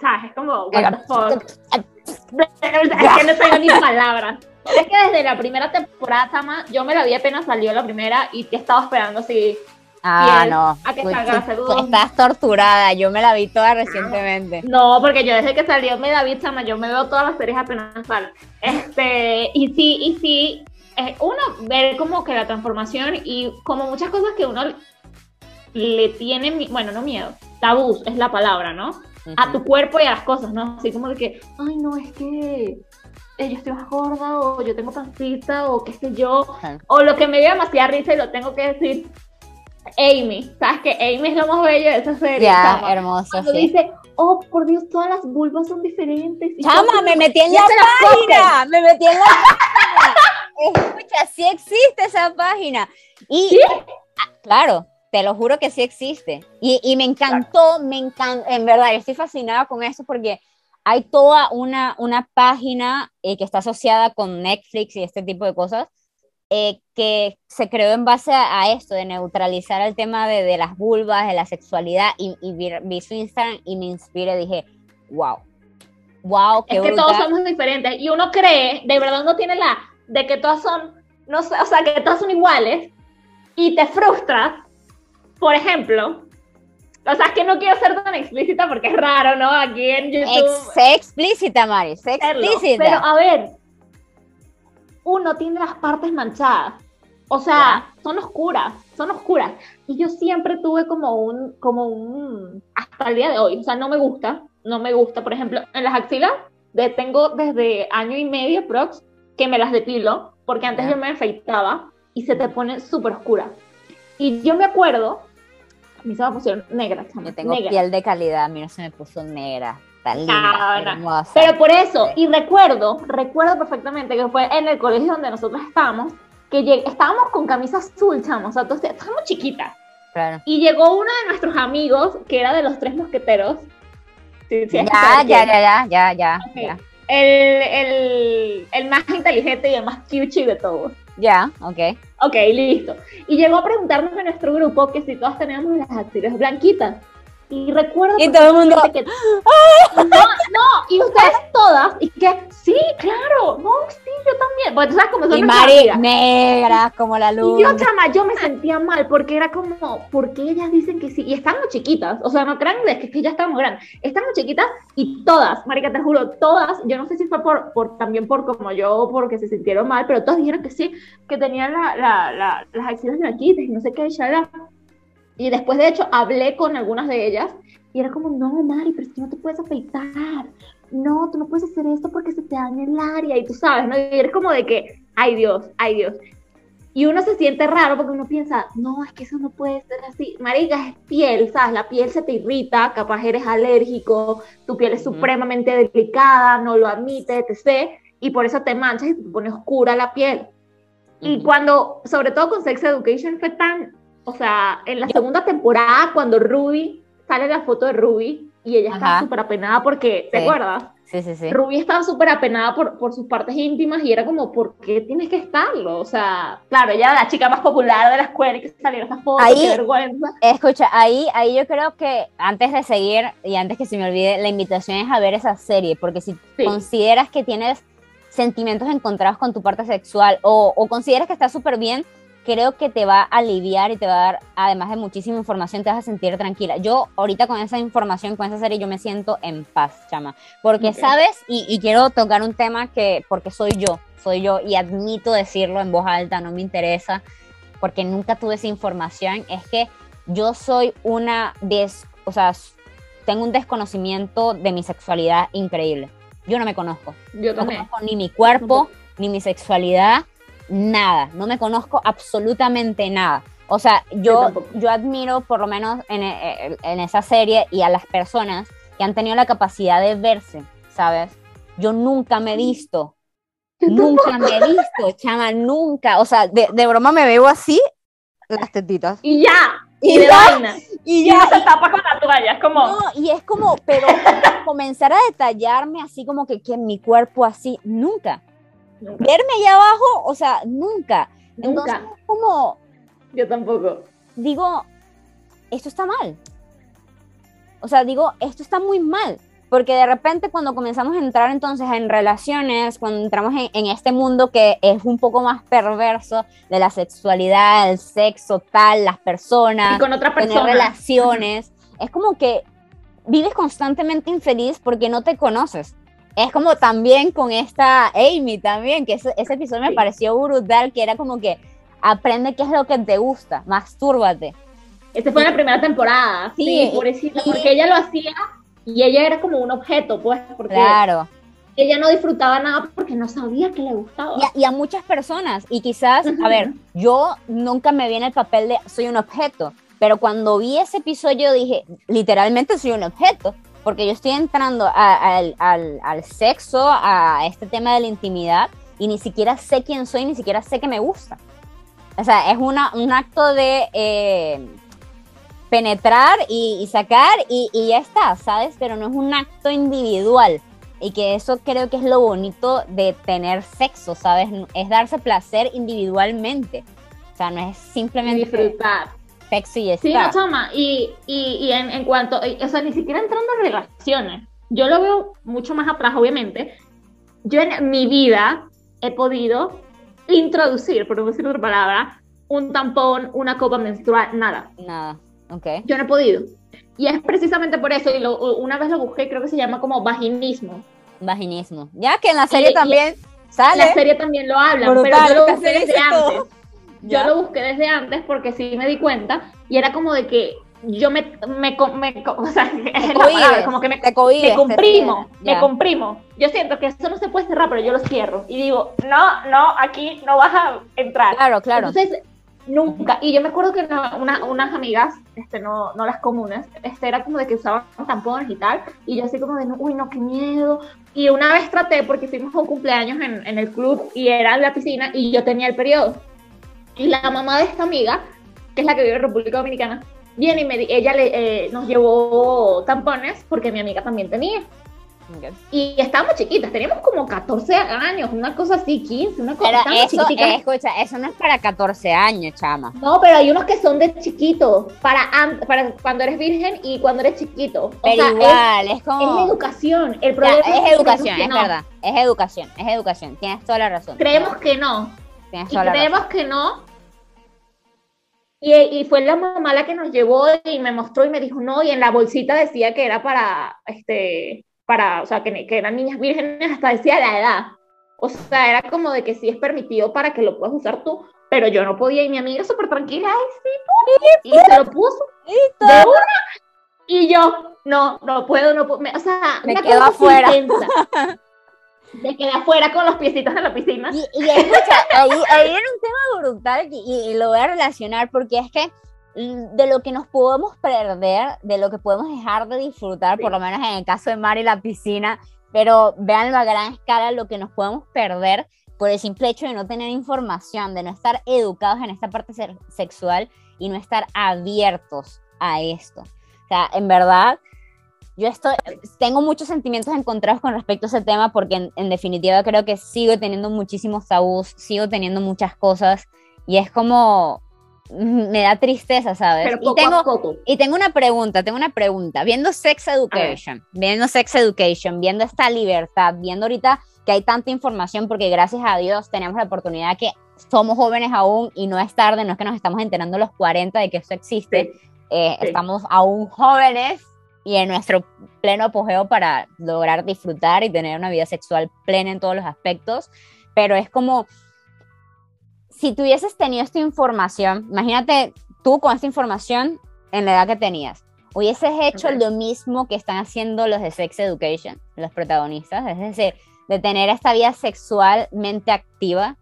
¿sabes? Es como, what the fuck. es que no tengo ni palabras. Es que desde la primera temporada, yo me la vi apenas salió la primera y te estaba esperando así Ah, no. A que Estás torturada, yo me la vi toda recientemente. No, porque yo desde que salió me la vi, chama, yo me veo todas las series apenas salen. Este, y sí, y sí, uno ver como que la transformación y como muchas cosas que uno le tiene, bueno, no miedo, tabús es la palabra, ¿no? A tu cuerpo y a las cosas, ¿no? Así como de que, ay, no, es que eh, yo estoy más gorda o yo tengo pancita o qué sé yo, o lo que me dio demasiada risa y lo tengo que decir, Amy, ¿sabes que Amy es lo más bello de esa serie? Ya, hermoso, Cuando dice, oh, por Dios, todas las vulvas son diferentes. Chama, me metí en la página, me metí en la página. Escucha, sí existe esa página. Y, ¿Sí? claro, te lo juro que sí existe. Y, y me encantó, me encantó, en verdad, yo estoy fascinada con eso porque hay toda una, una página eh, que está asociada con Netflix y este tipo de cosas eh, que se creó en base a, esto, de neutralizar el tema de, de, las vulvas, de la sexualidad, y, y vi, su Instagram y me inspiré, dije, wow, wow, qué Es que todos somos diferentes, y uno cree, de verdad uno tiene la, de que todas son, no sé, o sea, que todas son iguales, y te frustras, por ejemplo, o sea, es que no quiero ser tan explícita porque es raro, ¿no? Aquí en YouTube. sé explícita, Mari, sé explícita. Pero a ver, uno tiene las partes manchadas. O sea, son oscuras, son oscuras. Y yo siempre tuve como un, como un, hasta el día de hoy, o sea, no me gusta, no me gusta, por ejemplo, en las axilas, de, tengo desde año y medio, prox, que me las depilo, porque antes yo me afeitaba y se te pone súper oscura. Y yo me acuerdo, a mí se me pusieron negras. Yo tengo piel de calidad, a mí no se me puso negra. Ah, Pero por eso, y recuerdo, recuerdo perfectamente que fue en el colegio donde nosotros estábamos, que estábamos con camisa azul, chamo, o sea, entonces, estábamos chiquitas. Claro. Y llegó uno de nuestros amigos, que era de los tres mosqueteros. Sí, sí, ya, ya, ya, ya, ya, ya, El, el, el, más inteligente y el más cute de todos. Ya, ok. Ok, listo. Y llegó a preguntarnos en nuestro grupo que si todas teníamos las actrices blanquitas. Y recuerdo y todo el mundo que no, no, y ustedes todas, y que sí, claro, no, sí, yo también. Pues sabes cómo son Y Mari negra como la luz. Y yo, chama, yo me sentía mal porque era como, ¿por qué ellas dicen que sí? Y estamos chiquitas, o sea, no grandes, que, que ya estamos grandes. Estamos chiquitas y todas, marica, te juro, todas, yo no sé si fue por, por también por como yo, porque se sintieron mal, pero todas dijeron que sí, que tenían la, la, la, las acciones de aquí, y no sé qué, ya y después, de hecho, hablé con algunas de ellas y era como, no, Mari, pero es que no te puedes afeitar. No, tú no puedes hacer esto porque se te daña el área. Y tú sabes, ¿no? Y eres como de que, ay Dios, ay Dios. Y uno se siente raro porque uno piensa, no, es que eso no puede ser así. Marica, es piel, ¿sabes? La piel se te irrita, capaz eres alérgico, tu piel es supremamente delicada, no lo admite, etc. Y por eso te manchas y te pone oscura la piel. Y cuando, sobre todo con Sex Education, fue tan o sea, en la segunda temporada, cuando Ruby sale la foto de Ruby y ella está súper apenada porque, ¿te acuerdas? Sí, sí, sí. Ruby estaba súper apenada por, por sus partes íntimas y era como, ¿por qué tienes que estarlo? O sea, claro, ella era la chica más popular de la escuela y que saliera esa foto, qué vergüenza. Escucha, ahí, ahí yo creo que antes de seguir y antes que se me olvide, la invitación es a ver esa serie, porque si consideras que tienes sentimientos encontrados con tu parte sexual o, o consideras que está súper bien, creo que te va a aliviar y te va a dar, además de muchísima información, te vas a sentir tranquila. Yo ahorita con esa información, con esa serie, yo me siento en paz, chama. Porque, ¿sabes? Y, quiero tocar un tema que, porque soy yo, soy yo, y admito decirlo en voz alta, no me interesa, porque nunca tuve esa información, es que yo soy una, des, o sea, tengo un desconocimiento de mi sexualidad increíble. Yo no me conozco. Yo no conozco ni mi cuerpo, ni mi sexualidad nada, no me conozco absolutamente nada. O sea, yo, yo, admiro por lo menos en, eh, en, esa serie y a las personas que han tenido la capacidad de verse, ¿sabes? Yo nunca me he visto, nunca me he visto, chama, nunca. O sea, de, de, broma me veo así, las tetitas. Y ya, y, ya, y ya. se tapa con la toalla, es como... No, y es como, pero comenzar a detallarme así como que, que mi cuerpo así, nunca. Verme allá abajo, o sea, nunca. Entonces, como. Yo tampoco. Digo, esto está mal. O sea, digo, esto está muy mal. Porque de repente cuando comenzamos a entrar entonces en relaciones, cuando entramos en, este mundo que es un poco más perverso de la sexualidad, el sexo, tal, las personas, y con otra persona. relaciones, es como que vives constantemente infeliz porque no te conoces es como también con esta Amy también, que ese, episodio me pareció brutal, que era como que aprende qué es lo que te gusta, mastúrbate. Esta fue la primera temporada, sí, sí porque ella lo hacía y ella era como un objeto, pues, porque claro. ella no disfrutaba nada porque no sabía que le gustaba. Y a, muchas personas, y quizás, a ver, yo nunca me vi en el papel de soy un objeto, pero cuando vi ese episodio dije, literalmente soy un objeto, porque yo estoy entrando al, sexo, a este tema de la intimidad, y ni siquiera sé quién soy, ni siquiera sé que me gusta. O sea, es una, un acto de eh, penetrar y, sacar y, ya está, ¿sabes? Pero no es un acto individual. Y que eso creo que es lo bonito de tener sexo, ¿sabes? Es darse placer individualmente. O sea, no es simplemente... Disfrutar sexy y Sí, no, chama, y, y, en, en, cuanto, o sea, ni siquiera entrando en relaciones, yo lo veo mucho más atrás, obviamente. Yo en mi vida he podido introducir, por no decir otra palabra, un tampón, una copa menstrual, nada. Nada, ok. Yo no he podido. Y es precisamente por eso, y lo, una vez lo busqué, creo que se llama como vaginismo. Vaginismo. Ya que en la serie también sale. En la serie también lo hablan, pero yo lo busqué desde antes. Yo lo busqué desde antes porque sí me di cuenta y era como de que yo me, me, me o sea, como que me, me comprimo, me comprimo. Yo siento que eso no se puede cerrar, pero yo lo cierro y digo, no, no, aquí no vas a entrar. Claro, claro. Entonces, nunca, y yo me acuerdo que una, unas amigas, este, no, no las comunes, este, era como de que usaban tampones y tal, y yo así como de, uy, no, qué miedo. Y una vez traté, porque fuimos a un cumpleaños en, en el club y era en la piscina y yo tenía el periodo. Y la mamá de esta amiga, que es la que vive en República Dominicana, viene y me, ella le, eh, nos llevó tampones porque mi amiga también tenía. Y estábamos chiquitas, teníamos como 14 años, una cosa así, 15, una cosa Pero eso, eh, escucha, eso no es para 14 años, chama. No, pero hay unos que son de chiquito, para, para cuando eres virgen y cuando eres chiquito. pero igual, es, como... Es educación, el problema es, educación, es verdad, es educación, es educación, tienes toda la razón. Creemos que no. Tienes y creemos que no, y, y, fue la mamá la que nos llevó y me mostró y me dijo, no, y en la bolsita decía que era para, este, para, o sea, que, que eran niñas vírgenes, hasta decía la edad. O sea, era como de que sí es permitido para que lo puedas usar tú, pero yo no podía. Y mi amiga súper tranquila, ay, sí, y se lo puso de una, y yo, no, no puedo, no puedo, o sea, me quedo afuera. Me quedé afuera con los piecitos en la piscina. Y, y escucha, ahí, ahí, era un tema brutal y, y, lo voy a relacionar porque es que de lo que nos podemos perder, de lo que podemos dejar de disfrutar, por lo menos en el caso de Mari la piscina, pero vean a gran escala lo que nos podemos perder por el simple hecho de no tener información, de no estar educados en esta parte sexual y no estar abiertos a esto. O sea, en verdad, yo estoy, tengo muchos sentimientos encontrados con respecto a ese tema porque en, en definitiva creo que sigo teniendo muchísimos tabús, sigo teniendo muchas cosas y es como, me da tristeza, ¿sabes? y, tengo, y tengo una pregunta, tengo una pregunta. Viendo Sex Education, viendo Sex Education, viendo esta libertad, viendo ahorita que hay tanta información, porque gracias a Dios tenemos la oportunidad que somos jóvenes aún y no es tarde, no es que nos estamos enterando a los 40 de que esto existe, eh, estamos aún jóvenes y en nuestro pleno apogeo para lograr disfrutar y tener una vida sexual plena en todos los aspectos, pero es como si tuvieses tenido esta información, imagínate tú con esta información en la edad que tenías, hubieses hecho lo mismo que están haciendo los de Sex Education, los protagonistas, es decir, de tener esta vida sexualmente activa.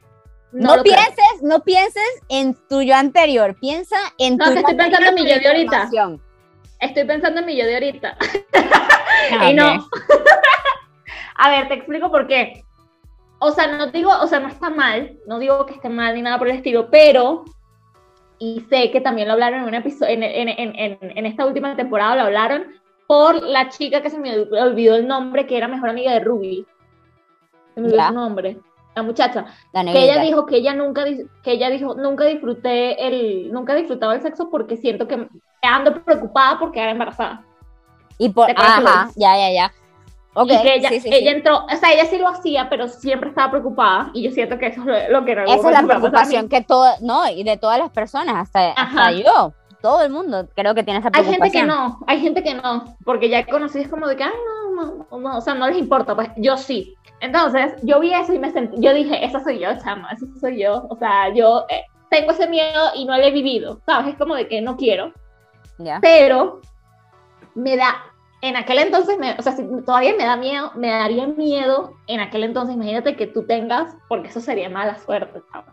No, pienses, no pienses en tu yo anterior, piensa en no, tu No, estoy pensando en mi yo de ahorita. Estoy pensando en mi yo de ahorita. y no. A ver, te explico por qué o sea, no digo, o sea, no está mal, no digo que esté mal ni nada por el estilo, pero, y sé que también lo hablaron en un episodio, en, en, en, en esta última temporada lo hablaron por la chica que se me olvidó el nombre, que era mejor amiga de Ruby. Se me olvidó su nombre. La muchacha. que ella dijo que ella nunca, que ella dijo, nunca disfruté el, nunca disfrutaba el sexo porque siento que ando preocupada porque era embarazada. Y por, ajá, ya, ya, ya. Okay, y que ella, ella entró, o sea, ella sí lo hacía, pero siempre estaba preocupada y yo siento que eso es lo que Esa es la preocupación que todo, no, y de todas las personas, hasta, yo, todo el mundo creo que tiene esa preocupación. Hay gente que no, hay gente que no, porque ya conocí es como de que, ay, no, no, no, o sea, no les importa, pues yo sí. Entonces, yo vi eso y me sentí, yo dije, esa soy yo, chama, esa soy yo, o sea, yo eh, tengo ese miedo y no lo he vivido, ¿sabes? Es como de que no quiero, ya pero me da en aquel entonces, me, o sea, si todavía me da miedo, me daría miedo en aquel entonces, imagínate que tú tengas, porque eso sería mala suerte, ¿sabes?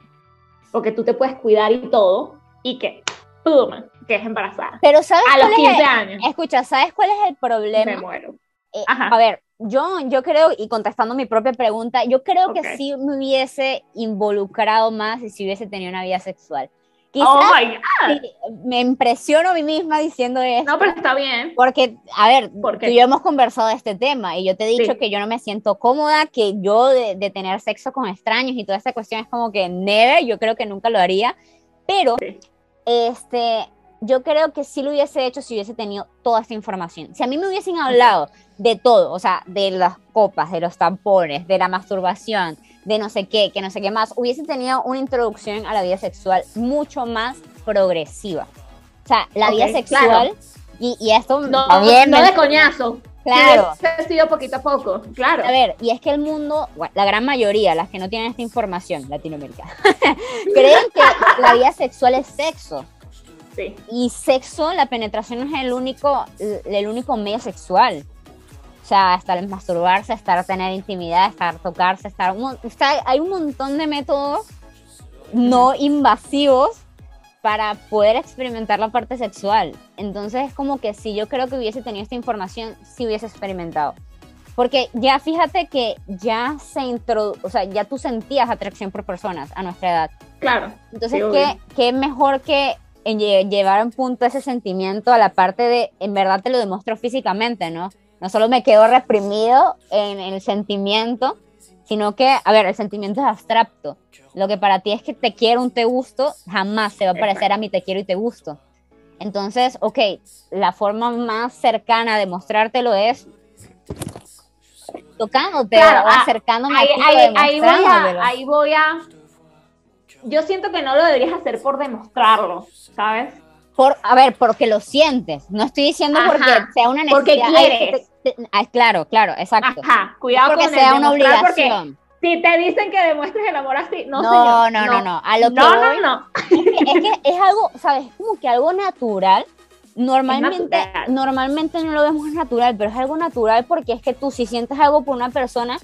Porque tú te puedes cuidar y todo, y que, ¡pum!, que es embarazada. Pero ¿sabes A los 15 años. Escucha, ¿sabes cuál es el problema? Me muero. Eh, a ver, yo, yo creo, y contestando mi propia pregunta, yo creo que sí me hubiese involucrado más y si hubiese tenido una vida sexual. Quizás oh me impresiono a mí misma diciendo esto. No, pero está bien. Porque, a ver, tú y yo hemos conversado de este tema y yo te he dicho que yo no me siento cómoda, que yo de, tener sexo con extraños y toda esta cuestión es como que never, yo creo que nunca lo haría, pero este, yo creo que sí lo hubiese hecho si hubiese tenido toda esta información. Si a mí me hubiesen hablado de todo, o sea, de las copas, de los tampones, de la masturbación, de no sé qué, que no sé qué más, hubiese tenido una introducción a la vida sexual mucho más progresiva. O sea, la vida sexual, y, y, esto no, también no de coñazo. Claro. ha sido poquito a poco, claro. A ver, y es que el mundo, la gran mayoría, las que no tienen esta información, Latinoamérica, creen que la vida sexual es sexo. Sí. Y sexo, la penetración no es el único, el único medio sexual. O sea, estar masturbarse, estar tener intimidad, estar tocarse, estar... hay un montón de métodos no invasivos para poder experimentar la parte sexual. Entonces es como que si yo creo que hubiese tenido esta información, sí hubiese experimentado. Porque ya fíjate que ya se introdujo, o sea, ya tú sentías atracción por personas a nuestra edad. Claro. Entonces, ¿qué, ¿qué mejor que llevar un punto ese sentimiento a la parte de, en verdad te lo demuestro físicamente, ¿no? No solo me quedo reprimido en, el sentimiento, sino que, a ver, el sentimiento es abstracto. Lo que para ti es que te quiero, un te gusto, jamás se va a parecer a mi te quiero y te gusto. Entonces, ok, la forma más cercana de mostrártelo es tocándote o ah, acercándome ahí, ahí, ahí, voy a, ahí voy a... Yo siento que no lo deberías hacer por demostrarlo, ¿sabes? Por, a ver, porque lo sientes. No estoy diciendo porque sea una necesidad. Porque quieres. Ah, claro, claro, exacto. Ajá, cuidado porque sea una obligación. Si te dicen que demuestres el amor así, no, no señor, no, no, no, A lo que no, no, no. Es que, es algo, ¿sabes? Como que algo natural. Normalmente, normalmente no lo vemos natural, pero es algo natural porque es que tú si sientes algo por una persona,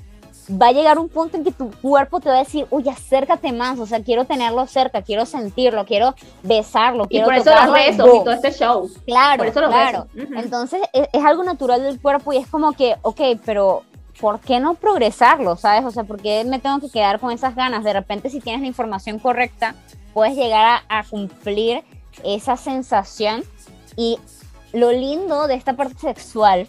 va a llegar un punto en que tu cuerpo te va a decir, uy, acércate más, o sea, quiero tenerlo cerca, quiero sentirlo, quiero besarlo, quiero Y por eso los besos y todo este show. Claro, claro. Entonces, es, es, algo natural del cuerpo y es como que, ok, pero ¿por qué no progresarlo, sabes? O sea, ¿por qué me tengo que quedar con esas ganas? De repente, si tienes la información correcta, puedes llegar a, a cumplir esa sensación y lo lindo de esta parte sexual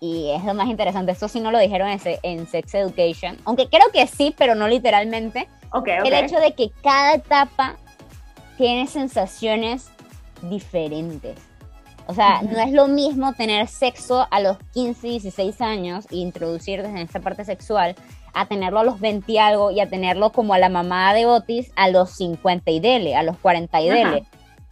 y es lo más interesante, esto sí no lo dijeron en, Sex Education, aunque creo que sí, pero no literalmente, el hecho de que cada etapa tiene sensaciones diferentes. O sea, no es lo mismo tener sexo a los 15, 16 años e introducirte en esta parte sexual a tenerlo a los 20 y algo y a tenerlo como a la mamá de Otis a los 50 y dele, a los 40 y dele.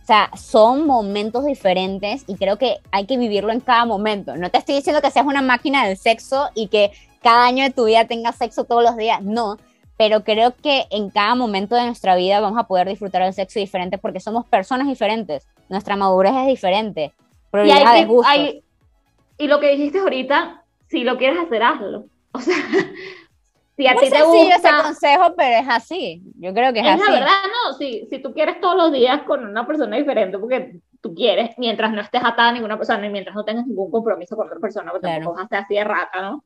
O sea, son momentos diferentes y creo que hay que vivirlo en cada momento. No te estoy diciendo que seas una máquina del sexo y que cada año de tu vida tengas sexo todos los días, no. Pero creo que en cada momento de nuestra vida vamos a poder disfrutar del sexo diferente porque somos personas diferentes. Nuestra madurez es diferente. Y, hay hay, y lo que dijiste ahorita, si lo quieres hacer, hazlo. O sea, si a ti te gusta ese consejo, pero es así. Yo creo que es, así. Es la verdad, no. Si, si tú quieres todos los días con una persona diferente, porque tú quieres, mientras no estés atada a ninguna persona y mientras no tengas ningún compromiso con otra persona, porque claro. tampoco vas así de rata, ¿no?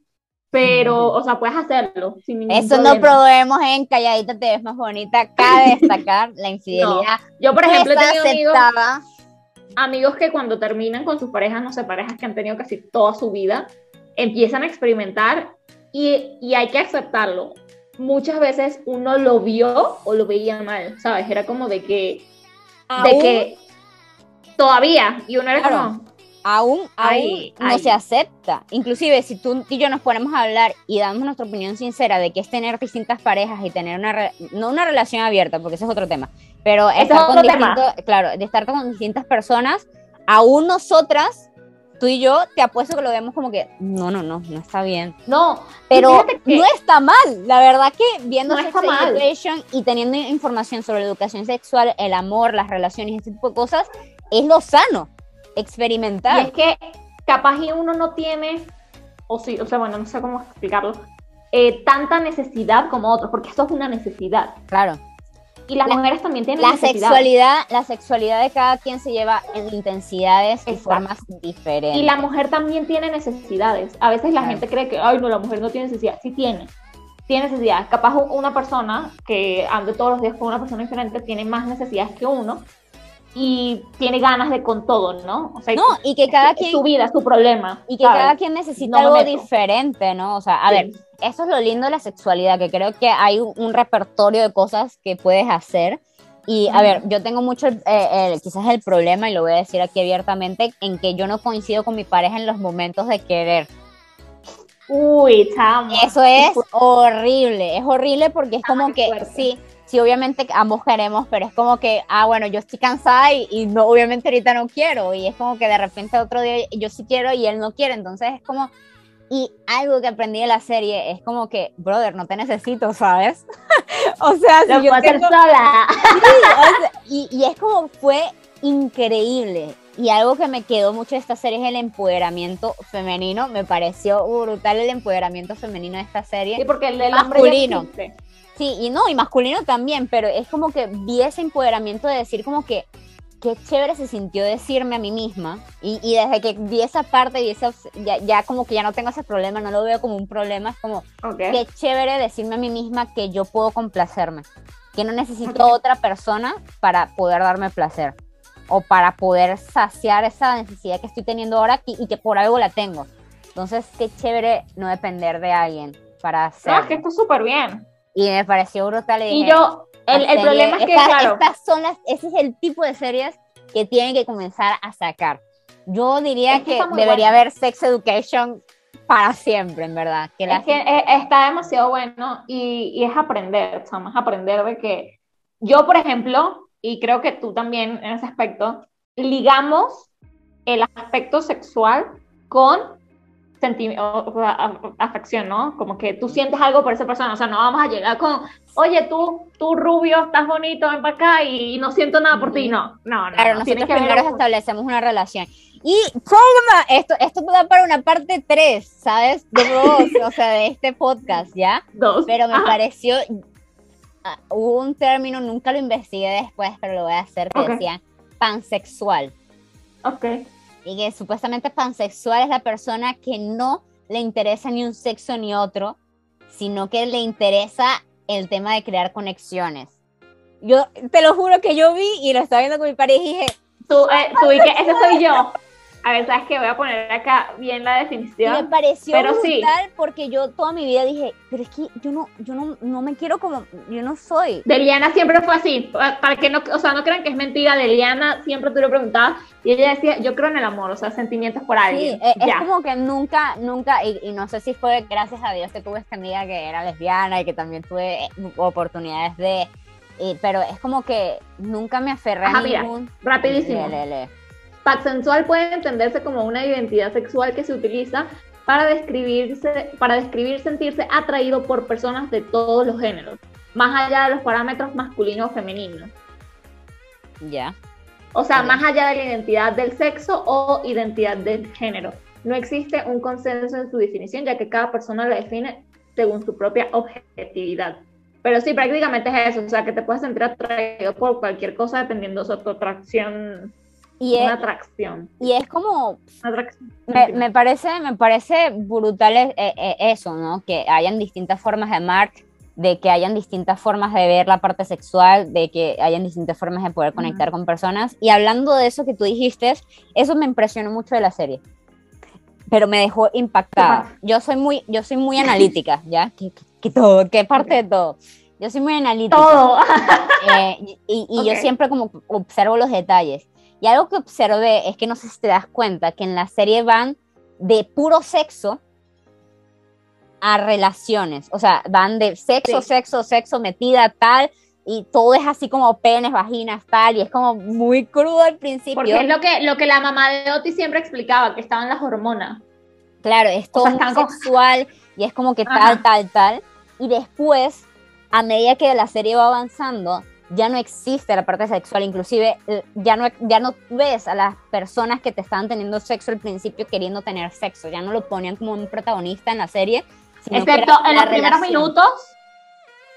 Pero, o sea, puedes hacerlo sin ningún Eso no probemos en Calladita te ves más bonita. Cabe destacar la infidelidad. Yo, por ejemplo, he tenido amigos, amigos que cuando terminan con sus parejas, no sé, parejas que han tenido casi toda su vida, empiezan a experimentar y, hay que aceptarlo. Muchas veces uno lo vio o lo veía mal, ¿sabes? Era como de que, de que todavía, y uno era como, aún, aún no se acepta. Inclusive si tú y yo nos ponemos a hablar y damos nuestra opinión sincera de que es tener distintas parejas y tener una, no una relación abierta, porque ese es otro tema, pero estar con claro, de estar con distintas personas, aún nosotras tú y yo te apuesto que lo vemos como que no, no, no, no está bien. No, pero no está mal. La verdad que viendo no Education y teniendo información sobre la educación sexual, el amor, las relaciones, ese tipo de cosas, es lo sano, experimentar. Y es que capaz y uno no tiene, o sí, o sea, bueno, no sé cómo explicarlo, eh, tanta necesidad como otros, porque esto es una necesidad. Claro. Y las mujeres también tienen la sexualidad, la sexualidad de cada quien se lleva en intensidades y formas diferentes. Y la mujer también tiene necesidades. A veces la gente cree que, ay, no, la mujer no tiene necesidad. Sí tiene. Tiene necesidades. Capaz una persona que ande todos los días con una persona diferente tiene más necesidades que uno y tiene ganas de con todo, ¿no? O sea, no, y que cada quien... Su vida, su problema. Y que cada quien necesita algo diferente, ¿no? O sea, a ver, eso es lo lindo de la sexualidad, que creo que hay un, repertorio de cosas que puedes hacer. Y a ver, yo tengo mucho, eh, quizás el problema, y lo voy a decir aquí abiertamente, en que yo no coincido con mi pareja en los momentos de querer. Uy, chamo. Eso es horrible, es horrible porque es como que, sí, sí, obviamente ambos queremos, pero es como que, ah, bueno, yo estoy cansada y, no, obviamente ahorita no quiero, y es como que de repente otro día yo sí quiero y él no quiere, entonces es como, y algo que aprendí de la serie es como que, brother, no te necesito, ¿sabes? o sea, si yo tengo... sola. y, y es como, fue increíble. Y algo que me quedó mucho de esta serie es el empoderamiento femenino. Me pareció brutal el empoderamiento femenino de esta serie. Sí, porque el del masculino. Sí, y no, y masculino también, pero es como que vi ese empoderamiento de decir como que qué chévere se sintió decirme a mí misma. Y, y desde que vi esa parte y esa, ya, ya, como que ya no tengo ese problema, no lo veo como un problema, es como qué chévere decirme a mí misma que yo puedo complacerme. que no necesito otra persona para poder darme placer o para poder saciar esa necesidad que estoy teniendo ahora y, que por algo la tengo. Entonces, qué chévere no depender de alguien para hacer. No, es que esto es súper bien. Y me pareció brutal. Y, yo, el, el problema es que, claro. Estas son las, ese es el tipo de series que tienen que comenzar a sacar. Yo diría que, debería haber Sex Education para siempre, en verdad. Que es que eh, está demasiado bueno y, y es aprender, es aprender de que yo, por ejemplo, y creo que tú también en ese aspecto, ligamos el aspecto sexual con afección, ¿no? Como que tú sientes algo por esa persona, o sea, no vamos a llegar con, oye, tú, tú rubio, estás bonito, ven para acá y no siento nada por ti, no, no, no. Claro, nosotros primero establecemos una relación. Y esto, esto puede para una parte 3, ¿sabes? De dos, o sea, de este podcast, ¿ya? Dos. Pero me pareció, ah, hubo un término, nunca lo investigué después, pero lo voy a hacer, que decía pansexual. Ok. Y que supuestamente pansexual es la persona que no le interesa ni un sexo ni otro, sino que le interesa el tema de crear conexiones. Yo te lo juro que yo vi y lo estaba viendo con mi pareja y dije, tú, eh, tú y ese soy yo. A ver, ¿sabes qué? Voy a poner acá bien la definición. me pareció pero brutal porque yo toda mi vida dije, pero es que yo no, yo no, no me quiero como, yo no soy. Deliana siempre fue así, para que no, o sea, no crean que es mentira, Deliana siempre tú lo preguntabas y ella decía, yo creo en el amor, o sea, sentimientos por alguien. Sí, es, como que nunca, nunca, y, no sé si fue gracias a Dios que tuve esta amiga que era lesbiana y que también tuve oportunidades de, pero es como que nunca me aferré a ningún... rapidísimo. Pansexual puede entenderse como una identidad sexual que se utiliza para describirse, para describir sentirse atraído por personas de todos los géneros, más allá de los parámetros masculinos o femeninos. Ya. O sea, más allá de la identidad del sexo o identidad del género. No existe un consenso en su definición, ya que cada persona la define según su propia objetividad. Pero sí, prácticamente es eso, o sea, que te puedes sentir atraído por cualquier cosa dependiendo de tu atracción y una atracción. Y es como, me, me, parece, me parece brutal eh, eh, eso, ¿no? Que hayan distintas formas de amar, de que hayan distintas formas de ver la parte sexual, de que hayan distintas formas de poder conectar con personas. Y hablando de eso que tú dijiste, eso me impresionó mucho de la serie. Pero me dejó impactada. Yo soy muy, yo soy muy analítica, ¿ya? Que, todo, que parte de todo. Yo soy muy analítica. Todo. Eh, y, y yo siempre como observo los detalles. Y algo que observé es que no sé si te das cuenta que en la serie van de puro sexo a relaciones. O sea, van de sexo, sexo, sexo, metida, tal. Y todo es así como penes, vaginas, tal. Y es como muy crudo al principio. Porque es lo que, lo que la mamá de Oti siempre explicaba, que estaban las hormonas. Claro, es todo sexual y es como que tal, tal, tal. Y después, a medida que la serie va avanzando, ya no existe la parte sexual, inclusive eh, ya no, ya no ves a las personas que te estaban teniendo sexo al principio queriendo tener sexo, ya no lo ponían como un protagonista en la serie. Excepto en los primeros minutos,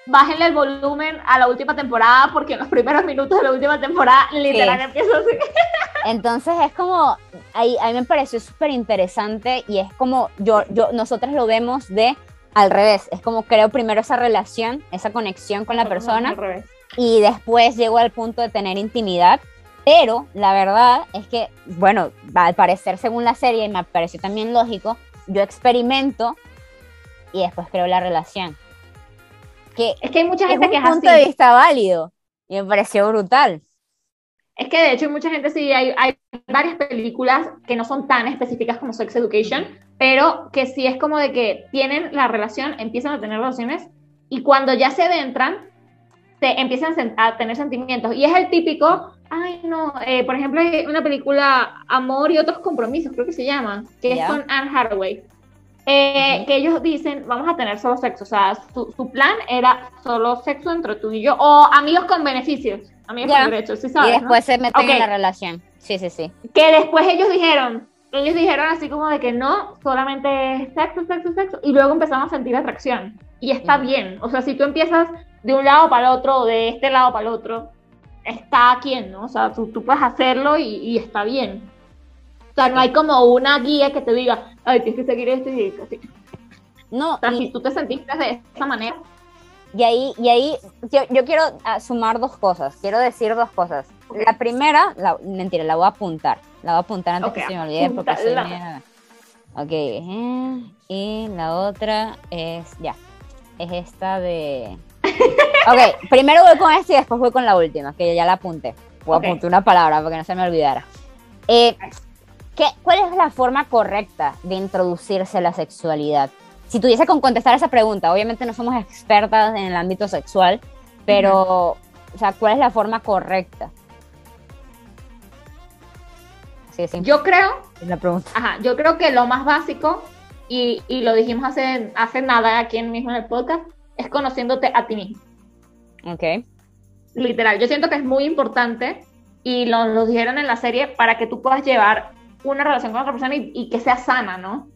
bájenle el volumen a la última temporada, porque en los primeros minutos de la última temporada literal empieza así. Entonces es como, ahí, a mí me pareció súper interesante y es como, yo, yo, nosotros lo vemos de al revés, es como creo primero esa relación, esa conexión con la persona. Al revés y después llego al punto de tener intimidad. Pero la verdad es que, bueno, al parecer según la serie, y me pareció también lógico, yo experimento y después creo la relación. Que es que hay mucha gente que es un punto de vista válido y me pareció brutal. Es que de hecho hay mucha gente, sí, hay, hay varias películas que no son tan específicas como Sex Education, pero que sí es como de que tienen la relación, empiezan a tener relaciones y cuando ya se adentran, empiezan a tener sentimientos. Y es el típico, ay no, eh, por ejemplo, hay una película Amor y otros compromisos, creo que se llama, que es con Anne Hathaway. Eh, que ellos dicen, vamos a tener solo sexo, o sea, su, su, plan era solo sexo entre tú y yo, o amigos con beneficios, amigos con derechos, ¿sí sabes? Y después se meten en la relación, sí, sí, sí. Que después ellos dijeron, ellos dijeron así como de que no, solamente sexo, sexo, sexo, y luego empezamos a sentir atracción, y está bien, o sea, si tú empiezas de un lado para el otro, de este lado para el otro, está quien, ¿no? O sea, tú, tú puedes hacerlo y, está bien. O sea, no hay como una guía que te diga, ay, tienes que seguir esto y así. No, o sea, si tú te sentiste de esa manera. Y ahí, y ahí yo, yo quiero ah, sumar dos cosas, quiero decir dos cosas. La primera, la, mentira, la voy a apuntar, la voy a apuntar antes que se me olvide porque soy mía. Ok, eh, y la otra es, ya, es esta de... Ok, primero voy con esta y después voy con la última, que ya la apunté. Voy a apuntar una palabra para que no se me olvidara. Eh, ¿qué, ¿Cuál es la forma correcta de introducirse a la sexualidad? Si tuviese con contestar esa pregunta, obviamente no somos expertas en el ámbito sexual, pero, o sea, ¿cuál es la forma correcta? Sí, sí. Yo creo. La pregunta. Ajá, yo creo que lo más básico, y, y, lo dijimos hace, hace nada aquí mismo en el podcast, es conociéndote a ti mismo. Ok. Literal, yo siento que es muy importante y lo, lo dijeron en la serie para que tú puedas llevar una relación con otra persona y, que sea sana, ¿no?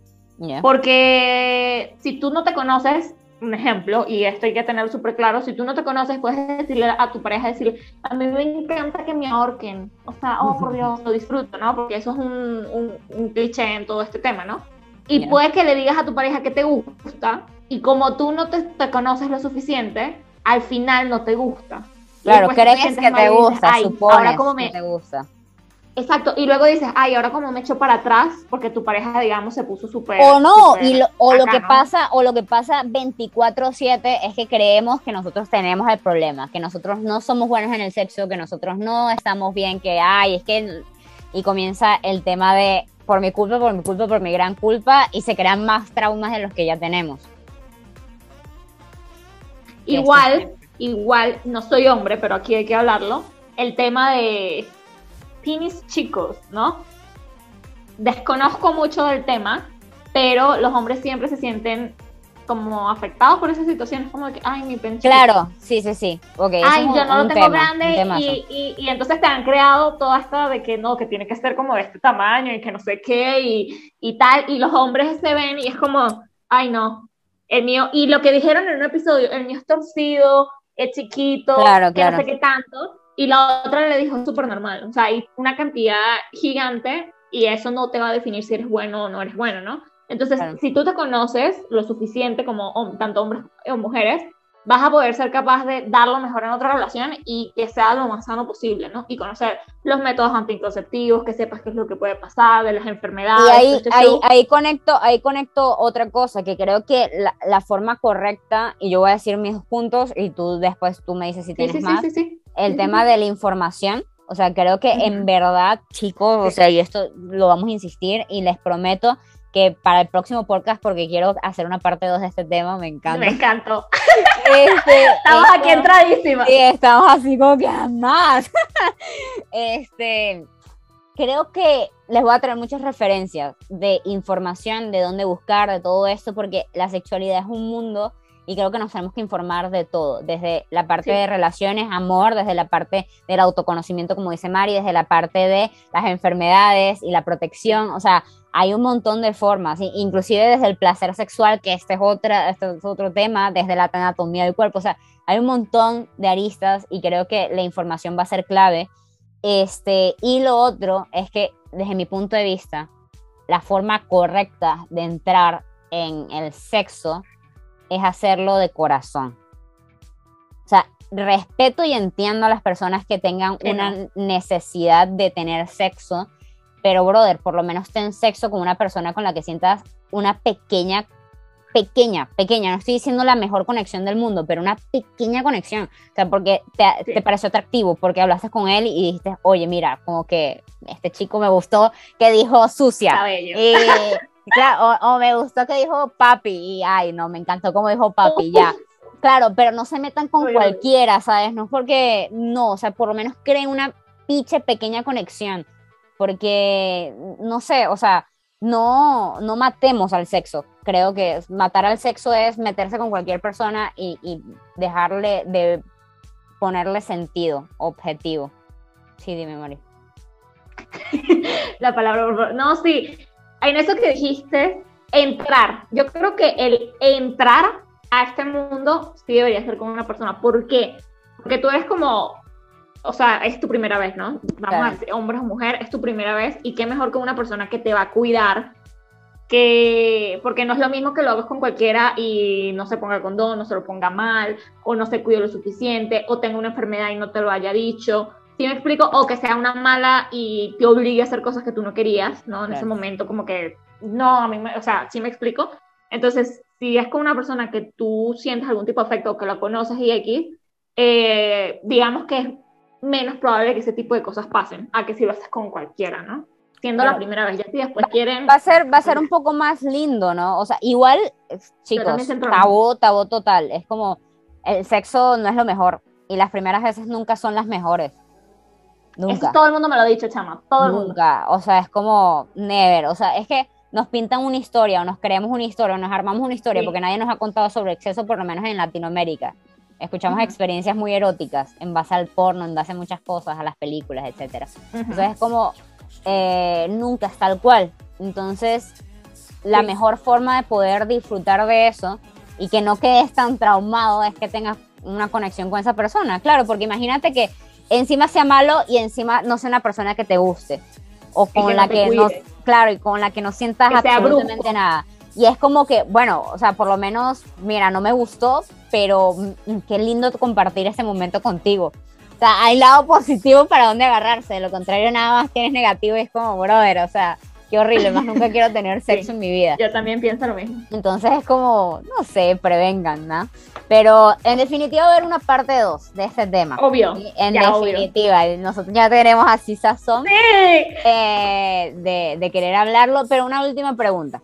Porque si tú no te conoces, un ejemplo, y esto hay que tener súper claro, si tú no te conoces, puedes decirle a tu pareja, decirle, a mí me encanta que me ahorquen, o sea, oh, por Dios, lo disfruto, ¿no? Porque eso es un, un, cliché en todo este tema, ¿no? Y puede que le digas a tu pareja que te gusta, y como tú no te, te conoces lo suficiente, al final no te gusta. Claro, crees que te gusta, supones que te gusta. Exacto, y luego dices, ay, ahora como me echo para atrás, porque tu pareja, digamos, se puso súper... O no, y lo, o lo que pasa, o lo que pasa 24/7 es que creemos que nosotros tenemos el problema, que nosotros no somos buenos en el sexo, que nosotros no estamos bien, que, ay, es que... Y comienza el tema de, por mi culpa, por mi culpa, por mi gran culpa, y se crean más traumas de los que ya tenemos. Igual, igual, no soy hombre, pero aquí hay que hablarlo, el tema de pinis chicos, ¿no? Desconozco mucho del tema, pero los hombres siempre se sienten como afectados por esas situaciones, como que, ay, mi pencho. Claro, sí, sí, sí. Okay, ay, yo no lo tengo grande y, y, entonces te han creado toda esta de que no, que tiene que ser como de este tamaño y que no sé qué y, y tal, y los hombres se ven y es como, ay, no, el mío, y lo que dijeron en un episodio, el mío es torcido, es chiquito, claro, que no sé qué tanto, y la otra le dijo súper normal, o sea, hay una cantidad gigante y eso no te va a definir si eres bueno o no eres bueno, ¿no? Entonces, si tú te conoces lo suficiente como tanto hombres o mujeres, vas a poder ser capaz de dar lo mejor en otra relación y que sea lo más sano posible, ¿no? Y conocer los métodos anticonceptivos, que sepas qué es lo que puede pasar, de las enfermedades. Y ahí, este ahí, ahí, conecto, ahí conecto otra cosa, que creo que la, la, forma correcta, y yo voy a decir mis puntos y tú después tú me dices si tienes más, el tema de la información. O sea, creo que en verdad, chicos, o sea, y esto lo vamos a insistir y les prometo que para el próximo podcast, porque quiero hacer una parte 2 de este tema, me encanta. Me encantó. Este, estamos aquí entradísimas. Sí, estamos así como que más. este, creo que les voy a traer muchas referencias de información, de dónde buscar, de todo esto, porque la sexualidad es un mundo y creo que nos tenemos que informar de todo, desde la parte de relaciones, amor, desde la parte del autoconocimiento, como dice Mari, desde la parte de las enfermedades y la protección, o sea, hay un montón de formas, inclusive desde el placer sexual, que este es, otra, este es otro tema, desde la anatomía del cuerpo, o sea, hay un montón de aristas y creo que la información va a ser clave. Este, y lo otro es que, desde mi punto de vista, la forma correcta de entrar en el sexo es hacerlo de corazón. O sea, respeto y entiendo a las personas que tengan una necesidad de tener sexo, pero brother, por lo menos ten sexo con una persona con la que sientas una pequeña, pequeña, pequeña, no estoy diciendo la mejor conexión del mundo, pero una pequeña conexión. O sea, porque te, te pareció atractivo, porque hablaste con él y dijiste, oye, mira, como que este chico me gustó, que dijo sucia. Y, Claro, o, me gustó que dijo papi y ay, no, me encantó como dijo papi, ya. Claro, pero no se metan con cualquiera, ¿sabes? No es porque, no, o sea, por lo menos creen una pinche pequeña conexión, porque, no sé, o sea, no, no matemos al sexo. Creo que matar al sexo es meterse con cualquier persona y, y dejarle de ponerle sentido, objetivo. Sí, dime, Mari. La palabra, no, sí, en eso que dijiste, entrar. Yo creo que el entrar a este mundo sí debería ser con una persona. ¿Por qué? Porque tú eres como, o sea, es tu primera vez, ¿no? Vamos a decir, hombre o mujer, es tu primera vez y qué mejor que una persona que te va a cuidar que, porque no es lo mismo que lo hagas con cualquiera y no se ponga el condón, no se lo ponga mal, o no se cuide lo suficiente, o tenga una enfermedad y no te lo haya dicho. ¿Sí me explico? O que sea una mala y te obligue a hacer cosas que tú no querías, ¿no? En ese momento, como que, no, a mí, me, o sea, ¿sí me explico? Entonces, si es con una persona que tú sientes algún tipo de afecto o que la conoces y X, eh, digamos que es menos probable que ese tipo de cosas pasen a que si lo haces con cualquiera, ¿no? Siendo la primera vez, ya si después quieren... Va a ser, va a ser un poco más lindo, ¿no? O sea, igual, chicos, tabú, tabú total, es como, el sexo no es lo mejor, y las primeras veces nunca son las mejores. Nunca. todo el mundo me lo ha dicho, chama, todo el mundo. Nunca, o sea, es como, never, o sea, es que nos pintan una historia o nos creemos una historia o nos armamos una historia porque nadie nos ha contado sobre exceso, por lo menos en Latinoamérica. Escuchamos experiencias muy eróticas en base al porno, en base a muchas cosas, a las películas, etc. Entonces es como, eh, nunca es tal cual. Entonces, la mejor forma de poder disfrutar de eso y que no quedes tan traumado es que tengas una conexión con esa persona. Claro, porque imagínate que encima sea malo y encima no sea una persona que te guste o con la que no claro, y con la que no sientas absolutamente nada. Y es como que, bueno, o sea, por lo menos, mira, no me gustó, pero mm, qué lindo compartir ese momento contigo. O sea, hay lado positivo para dónde agarrarse, de lo contrario nada más tienes negativo y es como, brother, o sea, qué horrible, más nunca quiero tener sexo en mi vida. Yo también pienso lo mismo. Entonces es como, no sé, prevengan, ¿no? Pero en definitiva va a haber una parte 2 de este tema. Obvio. En definitiva, nosotros ya tenemos así sazón eh, de, de, querer hablarlo, pero una última pregunta.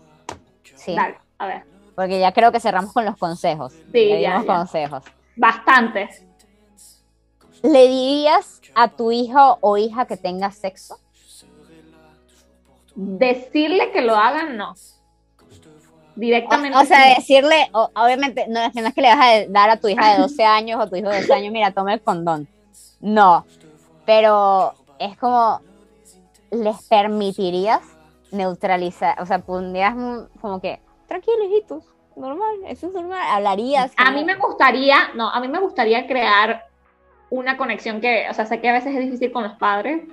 Sí. Dale, a ver. Porque ya creo que cerramos con los consejos. Sí, ya, consejos. Bastantes. ¿Le dirías a tu hijo o hija que tenga sexo? Decirle que lo hagan, no directamente. O, sea, decirle, obviamente, no, es que le vas a dar a tu hija de 12 años o tu hijo de 12 años, mira, toma el condón. No, pero es como, ¿les permitirías neutralizar? O sea, pondrías como que, tranquilo, hijitos, normal, eso es normal, hablarías. A mí me gustaría, no, a mí me gustaría crear una conexión que, o sea, sé que a veces es difícil con los padres,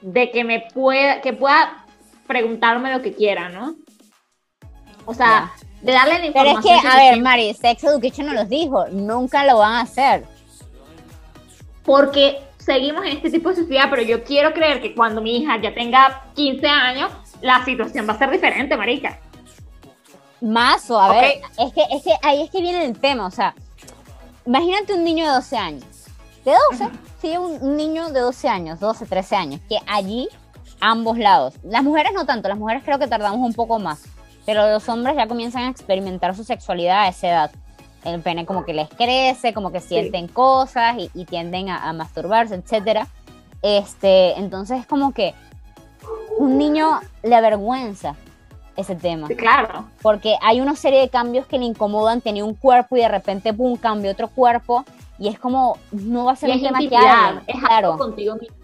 de que me pueda, que pueda preguntarme lo que quiera, ¿no? O sea, de darle la información. Pero es que, a ver, Mari, Sex Education no los dijo, nunca lo van a hacer. Porque seguimos en este tipo de sociedad, pero yo quiero creer que cuando mi hija ya tenga 15 años, la situación va a ser diferente, marica. Más o, a ver, es que, es que ahí es que viene el tema, o sea, imagínate un niño de 12 años. De 12, sí, un niño de 12 años, 12, 13 años, que allí, ambos lados. Las mujeres no tanto, las mujeres creo que tardamos un poco más pero los hombres ya comienzan a experimentar su sexualidad a esa edad. El pene como que les crece, como que sienten cosas y, tienden a, masturbarse, etc. Este, entonces es como que un niño le avergüenza ese tema. claro. Porque hay una serie de cambios que le incomodan, tiene un cuerpo y de repente, pum, cambia otro cuerpo y es como, no va a ser un tema que Es claro. contigo mismo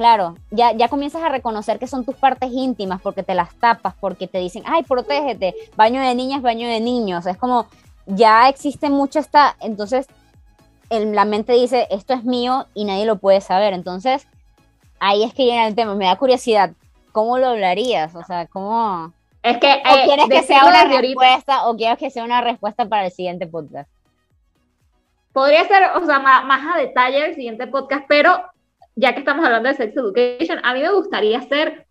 Claro, ya, ya comienzas a reconocer que son tus partes íntimas porque te las tapas, porque te dicen, ay, protégete, baño de niñas, baño de niños. Es como, ya existe mucho esta, entonces la mente dice, esto es mío y nadie lo puede saber. Entonces, ahí es que llega el tema. Me da curiosidad, ¿cómo lo hablarías? O sea, ¿cómo...? Es que, ¿O eh, quieres que sea una respuesta o quieres que sea una respuesta para el siguiente podcast? Podría ser, o sea, más, más a detalle el siguiente podcast, pero ya que estamos hablando de sex education, a mí me gustaría ser,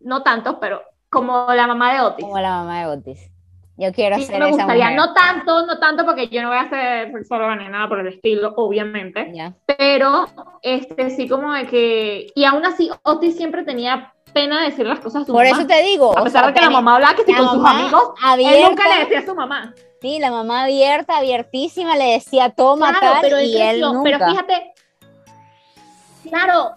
no tanto, pero como la mamá de Otis. Como la mamá de Otis. Yo quiero ser me gustaría, no tanto, no tanto porque yo no voy a ser solo ni nada por el estilo, obviamente. Pero este sí como de que y aún así Otis siempre tenía pena de decir las cosas a su por mamá. Por eso te digo, a pesar de que la mamá hablaba que sí con sus amigos, él nunca le decía a su mamá. Sí, la mamá abierta, abiertísima, le decía toma tal, y él nunca. Pero fíjate, Claro,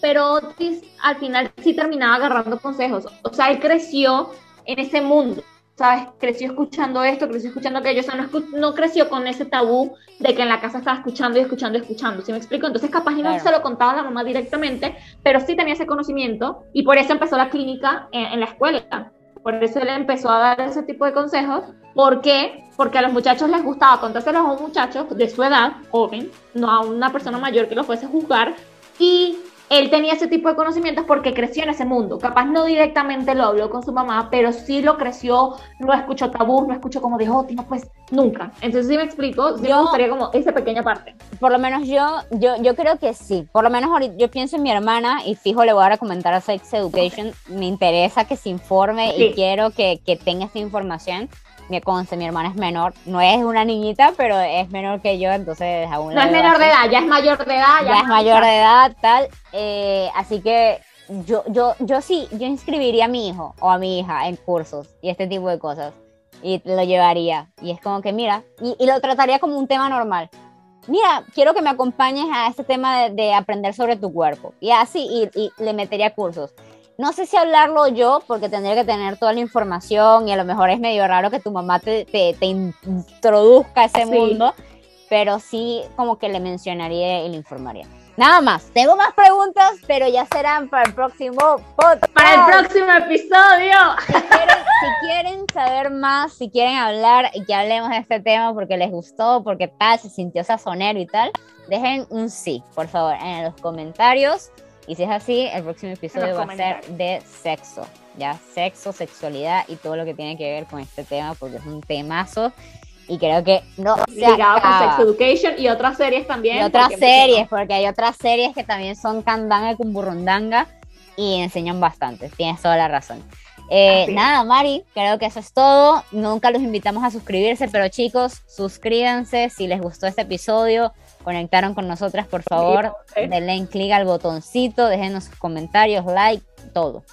pero Otis al final sí terminaba agarrando consejos. O sea, él creció en ese mundo, ¿sabes? Creció escuchando esto, creció escuchando aquello. O sea, no, creció con ese tabú de que en la casa estaba escuchando y escuchando y escuchando. ¿Sí me explico? Entonces, capaz y no se lo contaba a la mamá directamente, pero sí tenía ese conocimiento y por eso empezó la clínica en, la escuela. Por eso él empezó a dar ese tipo de consejos. ¿Por qué? Porque a los muchachos les gustaba contárselos a un muchacho de su edad, joven, no a una persona mayor que lo fuese a juzgar, y él tenía ese tipo de conocimientos porque creció en ese mundo. Capaz no directamente lo habló con su mamá, pero sí lo creció, no escuchó tabú, no escuchó como dijo, oh, pues nunca. Entonces sí me explico, sí me gustaría como esa pequeña parte. Por lo menos yo, yo, yo creo que sí. Por lo menos yo pienso en mi hermana y fijo le voy a recomendar a Sex Education. Me interesa que se informe y quiero que, que tenga esta información me conste, mi hermana es menor, no es una niñita, pero es menor que yo, entonces aún... No es menor de edad, ya es mayor de edad. Ya, es mayor de edad, tal. Eh, así que yo, yo, yo sí, yo inscribiría a mi hijo o a mi hija en cursos y este tipo de cosas. Y lo llevaría. Y es como que, mira, y, lo trataría como un tema normal. Mira, quiero que me acompañes a este tema de, aprender sobre tu cuerpo. Y así, y, y le metería cursos no sé si hablarlo yo, porque tendría que tener toda la información y a lo mejor es medio raro que tu mamá te, te, introduzca a ese mundo, pero sí como que le mencionaría y le informaría. Nada más, tengo más preguntas, pero ya serán para el próximo podcast. Para el próximo episodio. Si quieren, saber más, si quieren hablar y que hablemos de este tema porque les gustó, porque tal, se sintió sazonero y tal, dejen un sí, por favor, en los comentarios. Y si es así, el próximo episodio va a ser de sexo, ya sexo, sexualidad y todo lo que tiene que ver con este tema, porque es un temazo y creo que no ligado con Sex Education y otras series también. Y otras series, porque hay otras series que también son candanga con burrundanga y enseñan bastante. Tienes toda la razón. Eh, nada, Mari, creo que eso es todo. Nunca los invitamos a suscribirse, pero chicos, suscríbanse si les gustó este episodio conectaron con nosotras, por favor, denle clic al botoncito, déjenos sus comentarios, like, todo.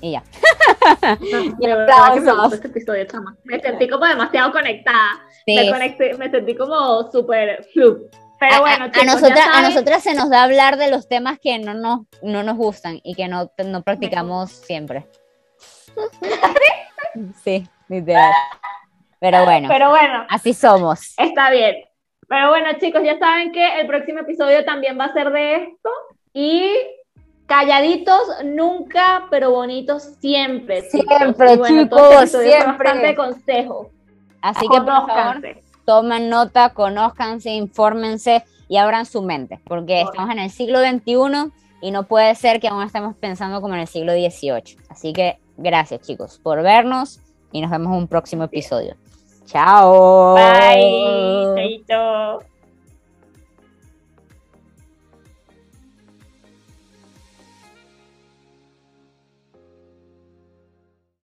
Y ya. me este episodio, chama. Me sentí como demasiado conectada. Me, conecté, me sentí como súper Pero bueno, a, nosotras, a nosotras se nos da hablar de los temas que no nos, no nos gustan y que no, no practicamos siempre. sí, literal. Pero bueno, Pero bueno, así somos. Está bien. Pero bueno, chicos, ya saben que el próximo episodio también va a ser de esto. Y calladitos nunca, pero bonitos siempre. Siempre, chicos, siempre. Bastante consejo. Así que por favor, tomen nota, conózcanse, infórmense y abran su mente, porque estamos en el siglo XXI y no puede ser que aún estemos pensando como en el siglo XVIII. Así que gracias, chicos, por vernos y nos vemos en un próximo episodio. Chao. Bye. Chaito.